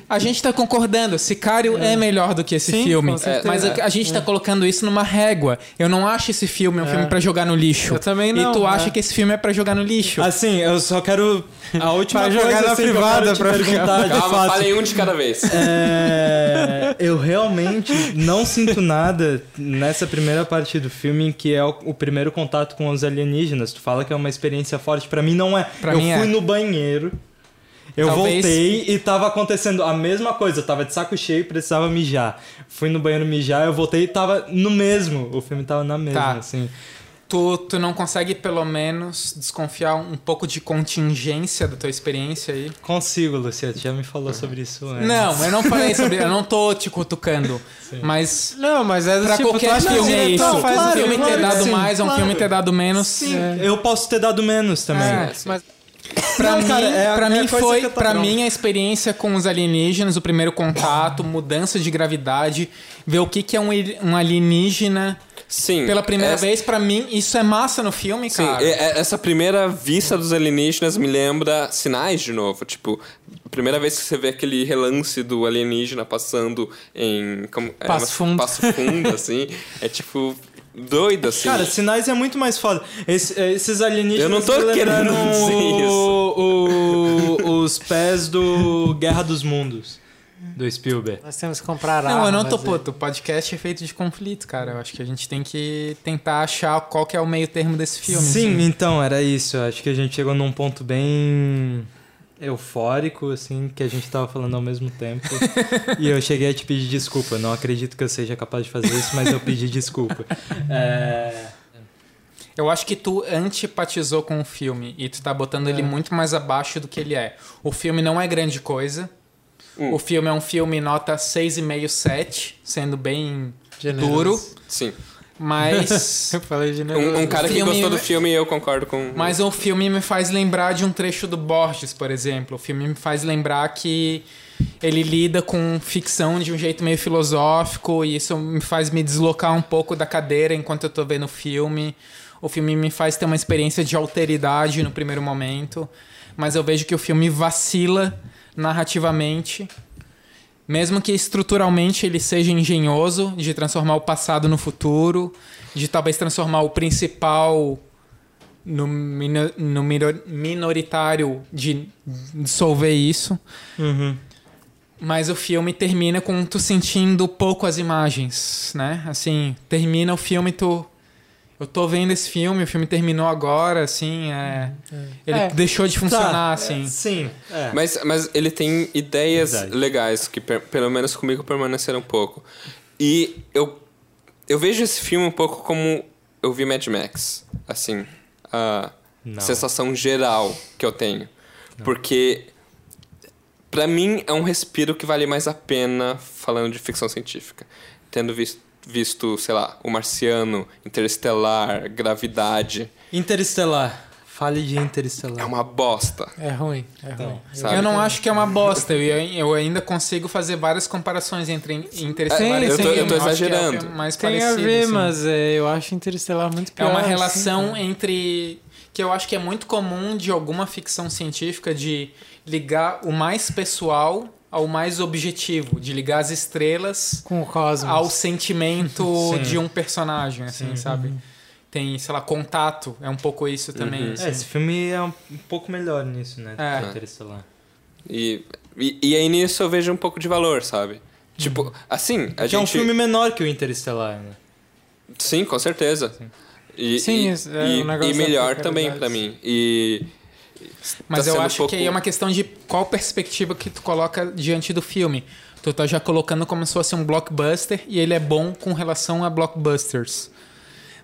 a gente tá concordando. Sicário é, melhor do que esse Sim, filme. com certeza. mas a, a gente tá colocando isso numa régua. Eu não acho esse filme um filme pra jogar no lixo. Eu também não, E tu acha que esse filme é pra jogar no lixo. Assim, eu só quero. A última Pra coisa jogar na assim, privada, pra ficar- perguntar, de Calma, falem um de cada vez. É, eu realmente não sinto nada nessa primeira parte do filme em que é o, o primeiro contato com os alienígenas. Tu fala que é uma experiência forte, pra mim não é. Pra eu mim fui é. no banheiro, eu Talvez- voltei e tava acontecendo a mesma coisa. Eu tava de saco cheio e precisava mijar. Fui no banheiro mijar, eu voltei e tava no mesmo. O filme tava na mesma, Tá. assim. Tu, tu não consegue, pelo menos, desconfiar um pouco de contingência da tua experiência aí? Consigo, Lucia, tu já me falou sobre isso antes. Não, eu não falei sobre. Eu não tô te cutucando. Mas Não, mas é do pra tipo, tu qualquer acha que o filme é isso. faz um filme filme ter dado sim. mais, um claro. filme ter dado menos. Sim, é. eu posso ter dado menos também. É. Mas Pra Não, mim, cara, é a- pra é mim foi, pronto. mim a experiência com os alienígenas, o primeiro contato, mudança de gravidade, ver o que que é um, um alienígena Sim. pela primeira essa- vez, pra mim isso é massa no filme, Sim, cara. e- e- essa primeira vista dos alienígenas me lembra sinais de novo. Tipo, a primeira vez que você vê aquele relance do alienígena passando em. Como, é, Passo mas- Fundo. Passo fundo, assim. É tipo. Doido, assim. Cara, sinais é muito mais foda. Esse- esses alienígenas. Eu não tô querendo dizer o- o- os pés do Guerra dos Mundos, do Spielberg. nós temos que comprar Não, eu não tô puto. O podcast é feito de conflito, cara. Eu acho que a gente tem que tentar achar qual que é o meio termo desse filme. Sim, assim. então, era isso. Eu Acho que a gente chegou num ponto bem eufórico, assim, que a gente tava falando ao mesmo tempo. e eu cheguei a te pedir desculpa. Não acredito que eu seja capaz de fazer isso, mas eu pedi desculpa. É... Eu acho que tu antipatizou com o filme e tu tá botando ele muito mais abaixo do que ele é. O filme não é grande coisa. Hum. O filme é um filme nota 6,5, 7, sendo bem Generoso. duro, Sim. Mas Eu falei de Um, um cara que Filme- gostou do filme e eu concordo com. mas o filme me faz lembrar de um trecho do Borges, por exemplo. O filme me faz lembrar que ele lida com ficção de um jeito meio filosófico e isso me faz me deslocar um pouco da cadeira enquanto eu tô vendo o filme. O filme me faz ter uma experiência de alteridade no primeiro momento, mas eu vejo que o filme vacila narrativamente. Mesmo que estruturalmente ele seja engenhoso de transformar o passado no futuro, de talvez transformar o principal no, no mino- minoritário de dissolver isso. Uhum. Mas o filme termina com tu sentindo pouco as imagens, né? Assim, termina o filme tu eu tô vendo esse filme, o filme terminou agora, assim, é, ele É. deixou de funcionar, Tá, assim. é, sim. é. Mas, mas ele tem ideias Verdade. legais que, per- pelo menos comigo, permaneceram um pouco. E eu, eu vejo esse filme um pouco como eu vi Mad Max. Assim, a Não. sensação geral que eu tenho. Porque, pra mim, é um respiro que vale mais a pena falando de ficção científica. tendo visto, visto, sei lá, O Marciano, Interestelar, Gravidade. Interestelar. Fale de É Interestelar. uma bosta. É ruim, é Então, ruim. sabe? Eu não acho que é uma bosta. Eu, eu ainda consigo fazer várias comparações entre Interestelar Sim, e eu tô- eu tô é exagerando. filme mais Tem a parecido, ver, assim. mas é, eu acho Interestelar muito É pior. uma assim, relação cara. entre. que eu acho que é muito comum de alguma ficção científica de ligar o mais pessoal ao mais objetivo, de ligar as estrelas com o Cosmos. ao sentimento Sim. de um personagem, assim, sabe? Tem, sei lá, contato, é um pouco isso também. Uhum. assim. É, esse filme é um um pouco melhor nisso, né? É. do que Interestelar. E, e, e aí nisso eu vejo um pouco de valor, sabe? Tipo, assim, a Que é um gente... filme menor que o Interestelar, né? Sim, com certeza. E, Sim, e, é um negócio e melhor também pra mim. E Mas tá eu acho um pouco- que aí é uma questão de qual perspectiva que tu coloca diante do filme. Tu tá já colocando como se fosse um blockbuster e ele é bom com relação a blockbusters.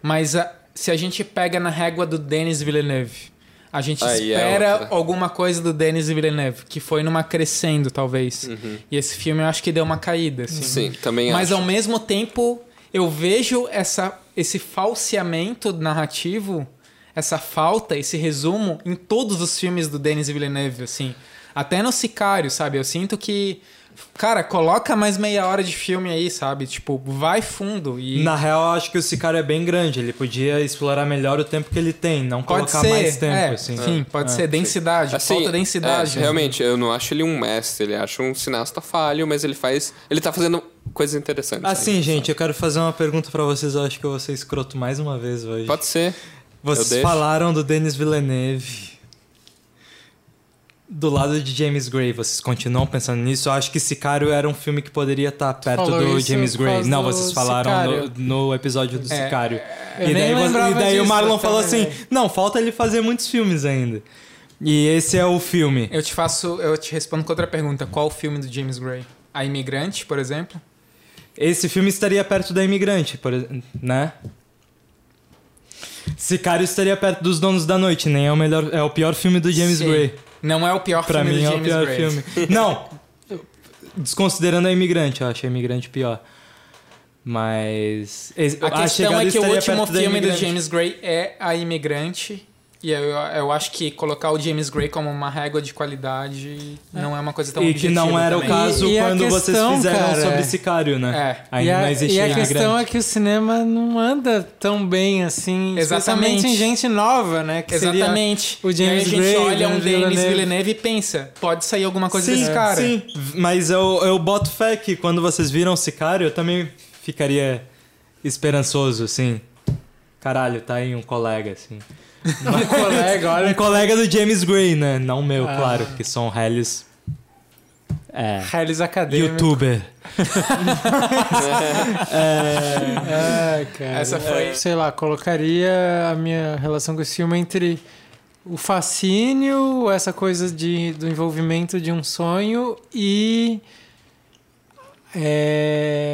Mas a- se a gente pega na régua do Denis Villeneuve, a gente Aí é espera outra. alguma coisa do Denis Villeneuve, que foi numa crescendo, talvez. E esse filme eu acho que deu uma caída, assim. Uhum. sim, também Mas acho. ao mesmo tempo, eu vejo essa, esse falseamento narrativo, essa falta, esse resumo em todos os filmes do Denis Villeneuve, assim. Até no Sicário, sabe? Eu sinto que. Cara, coloca mais meia hora de filme aí, sabe? Tipo, vai fundo e. Na real, eu acho que o Sicário é bem grande. Ele podia explorar melhor o tempo que ele tem, não Pode colocar ser. mais tempo, é, assim. Sim, pode ser. Densidade. Assim, falta densidade. é, realmente, eu não acho ele um mestre, ele acho um cineasta falho, mas ele faz. Ele tá fazendo coisas interessantes. Assim, ainda, gente, eu quero fazer uma pergunta pra vocês. Eu acho que eu vou ser escroto mais uma vez hoje. sabe? Pode ser. Vocês falaram do Denis Villeneuve. Do lado de James Gray, vocês continuam pensando nisso? Eu acho que Sicário era um filme que poderia estar perto falou do James Gray. Não, vocês falaram no, no episódio do É, Sicário. eu E daí, e daí o Marlon falou também, assim: não, falta ele fazer muitos filmes ainda. E esse é o filme. Eu te faço. Eu te respondo com outra pergunta. Qual o filme do James Gray? A Imigrante, por exemplo? Esse filme estaria perto da Imigrante, por né? Sicário estaria perto dos Donos da Noite, nem é o melhor, é o pior filme do James Sim. Gray. Não é o pior Pra filme mim do é o James pior Gray. filme. Não, desconsiderando a Imigrante, eu acho a Imigrante pior. Mas A questão Chegada é que o último filme do. James Gray é A Imigrante. E eu, eu acho que colocar o James Gray como uma régua de qualidade não é uma coisa tão E que não era o também. caso E- e quando vocês questão, fizeram cara, sobre é- Sicário, né? É. Ainda e a, não existia e a questão é que o cinema não anda tão bem assim, Exatamente. em gente nova, né? Que Exatamente. o James e aí a gente Gray, olha um Denis Denis Villeneuve. Villeneuve e pensa, pode sair alguma coisa sim, desse cara. Sim, mas eu, eu boto fé que quando vocês viram Sicário, eu também ficaria esperançoso, assim. Caralho, tá aí um colega, assim. Um colega, olha. Um colega do James Gray, né? Não meu, Ah. claro, que são Hellis. É. Hellis acadêmico. Youtuber. É, cara. Essa foi- Sei lá, colocaria a minha relação com esse filme entre o fascínio, essa coisa de, do envolvimento de um sonho e é,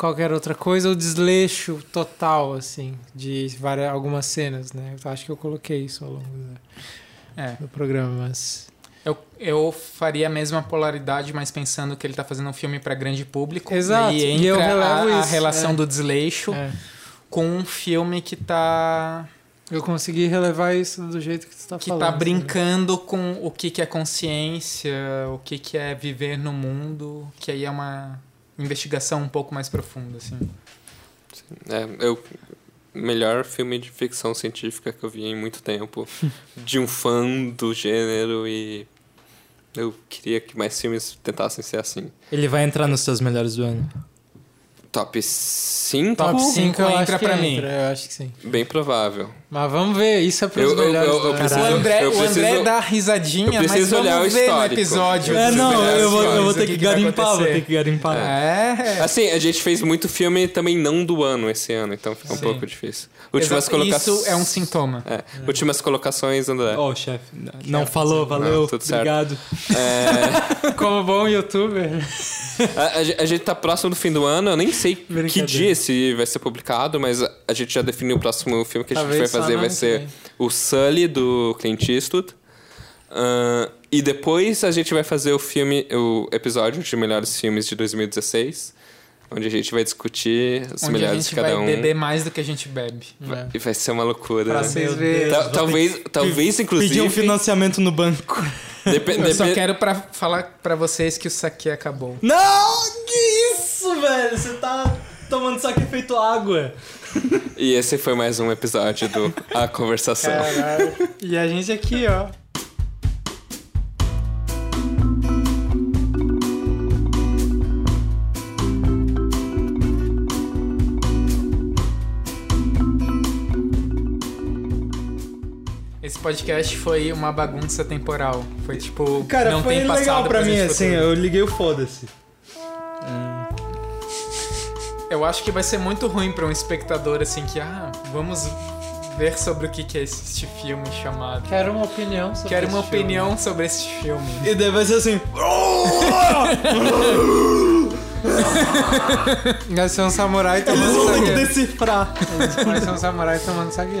qualquer outra coisa, o desleixo total, assim, de várias, algumas cenas, né? Eu acho que eu coloquei isso ao longo do, É. do programa, mas... Eu, eu faria a mesma polaridade, mas pensando que ele tá fazendo um filme pra grande público. Exato, E e eu entra relevo a, a isso, relação é. do desleixo é, com um filme que tá eu consegui relevar isso do jeito que tu tá que falando. tá sabe? brincando com o que, que é consciência, o que, que é viver no mundo, que aí é uma investigação um pouco mais profunda, assim. É, eu melhor filme de ficção científica que eu vi em muito tempo, de um fã do gênero e eu queria que mais filmes tentassem ser assim. Ele vai entrar nos seus melhores do ano. Top 5? Top 5 cinco eu acho entra pra mim. entra, Eu acho que sim. Bem provável. Mas vamos ver, isso é pros Eu- eu- melhores eu- eu ano. preciso- O André, eu o André preciso- dá risadinha, eu mas preciso vamos olhar o ver no histórico. episódio. É, não, eu vou, eu vou ter o que, que garimpar, vou ter que garimpar. É, Assim, a gente fez muito filme também não do ano esse ano, então fica um Sim. pouco difícil. Últimas colocações. Isso é um sintoma. É, Últimas colocações, André. Oh, chefe, não falou, valeu, Não, tudo certo. obrigado. É, Como bom youtuber. a, a gente- a gente tá próximo do fim do ano, eu nem sei que dia esse vai ser publicado, mas a, a gente já definiu o próximo filme que a gente Talvez vai fazer, vai ser o Sully, do Clint Eastwood. Ahn, e depois a gente vai fazer o filme, o episódio de melhores filmes de 2016. onde a gente vai discutir os Onde a melhores gente de cada vai um. beber mais do que a gente bebe. É. E vai ser uma loucura. Pra vocês verem. Deus, Ta- vou talvez, talvez inclusive. Pedir um financiamento no banco. depe- Eu só quero pra falar pra vocês que o saque acabou. Não! Que isso, velho? Você tá tomando saque feito água. E esse foi mais um episódio do A Conversação. Caralho. E a gente aqui, ó. Esse podcast foi uma bagunça temporal. Foi tipo. Cara, não foi tem passado, legal pra mim, assim, eu liguei o foda-se. Eu acho que vai ser muito ruim pra um espectador assim que, ah, vamos ver sobre o que que é este filme chamado. Quero uma opinião sobre Quero uma esse filme. opinião sobre este filme. E daí vai ser assim. Vai ser um samurai Eles tomando vão ter que saque. decifrar. Vai ser um samurai tomando saque.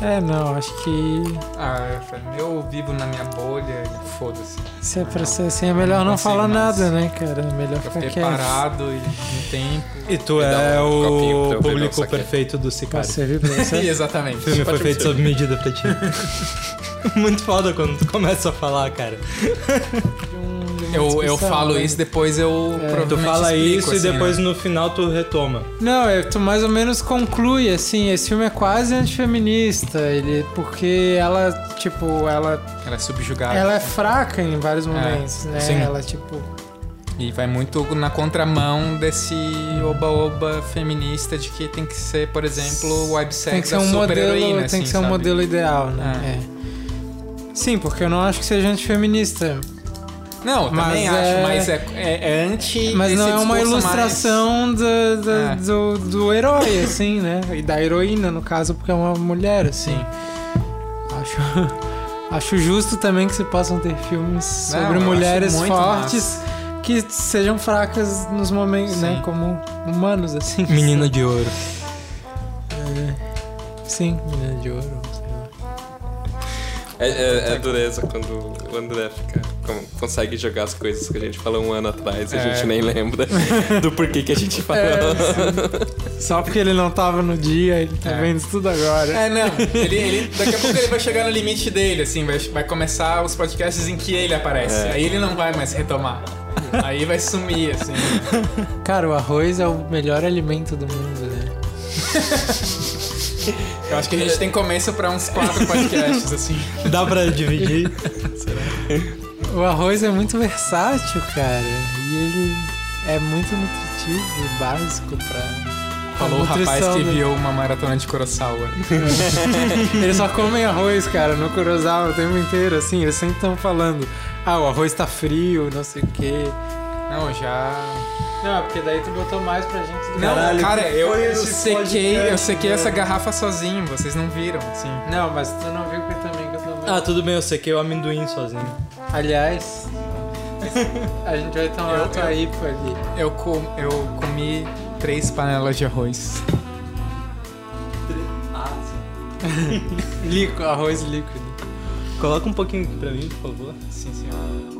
É, não, acho que Ah, eu vivo na minha bolha e foda-se. se é pra ser assim, é melhor não, consigo falar mais. nada, né, cara? É melhor Eu ficar fiquei quieto. parado e um tempo. E tu é um o público perfeito do Sicário. servir pra você? Exatamente. O filme foi feito sob medida pra ti. Muito foda quando tu começa a falar, cara. Eu, eu falo né? isso, depois eu É. Tu fala explico, isso e assim, depois né? no final tu retoma. Não, é, tu mais ou menos conclui, assim, esse filme é quase antifeminista, ele, porque ela, tipo, ela, Ela é subjugada. ela é fraca em vários momentos, né? sim. Ela, tipo, E vai muito na contramão desse oba-oba feminista de que tem que ser, por exemplo, o websex tem que ser um modelo, tem assim, que ser um sabe? modelo ideal, né? É. Sim, porque eu não acho que seja antifeminista, Não, eu Mas também é- acho, mas é, é, é anti mas não é uma ilustração do, do, É. do, do herói, assim, né? E da heroína, no caso, porque é uma mulher, mais- assim. Sim. Acho, acho justo também que se possam ter filmes Não, sobre eu mulheres fortes que sejam fracas nos momentos, Sim. né? Como humanos, assim. Menina de ouro. Sim, menina de ouro. sei lá. É, é- é dureza quando o André fica, consegue jogar as coisas que a gente falou um ano atrás e a É. gente nem lembra do porquê que a gente falou. Só porque ele não tava no dia, ele tá É. vendo isso tudo agora. É, não. Ele, ele- daqui a pouco ele vai chegar no limite dele, assim, vai, vai começar os podcasts em que ele aparece. É. Aí ele não vai mais retomar. Aí vai sumir, assim. Cara, o arroz é o melhor alimento do mundo, né? Eu acho que a gente tem começo pra uns quatro podcasts, assim. Dá pra dividir? O arroz é muito versátil, cara. E ele é muito nutritivo e básico pra. Falou o rapaz que do- viu uma maratona de Kurosawa. Eles só comem arroz, cara, no Kurosawa o tempo inteiro, assim. Eles sempre estão falando: ah, o arroz tá frio, não sei o quê. Não, já. Não, porque daí tu botou mais pra gente do Não, Caralho, cara, eu, eu sequei, podcast, eu sequei essa velho? garrafa sozinho, vocês não viram, assim. Não, mas tu não viu que também que eu tomei. Ah, tudo bem, eu sequei o amendoim sozinho. Aliás, a gente vai tomar Eu- a tua IPA ali. Eu, com, eu comi três panelas de arroz. Ah, sim. Líquido, arroz líquido. Coloca um pouquinho aqui pra mim, por favor. Sim, senhor.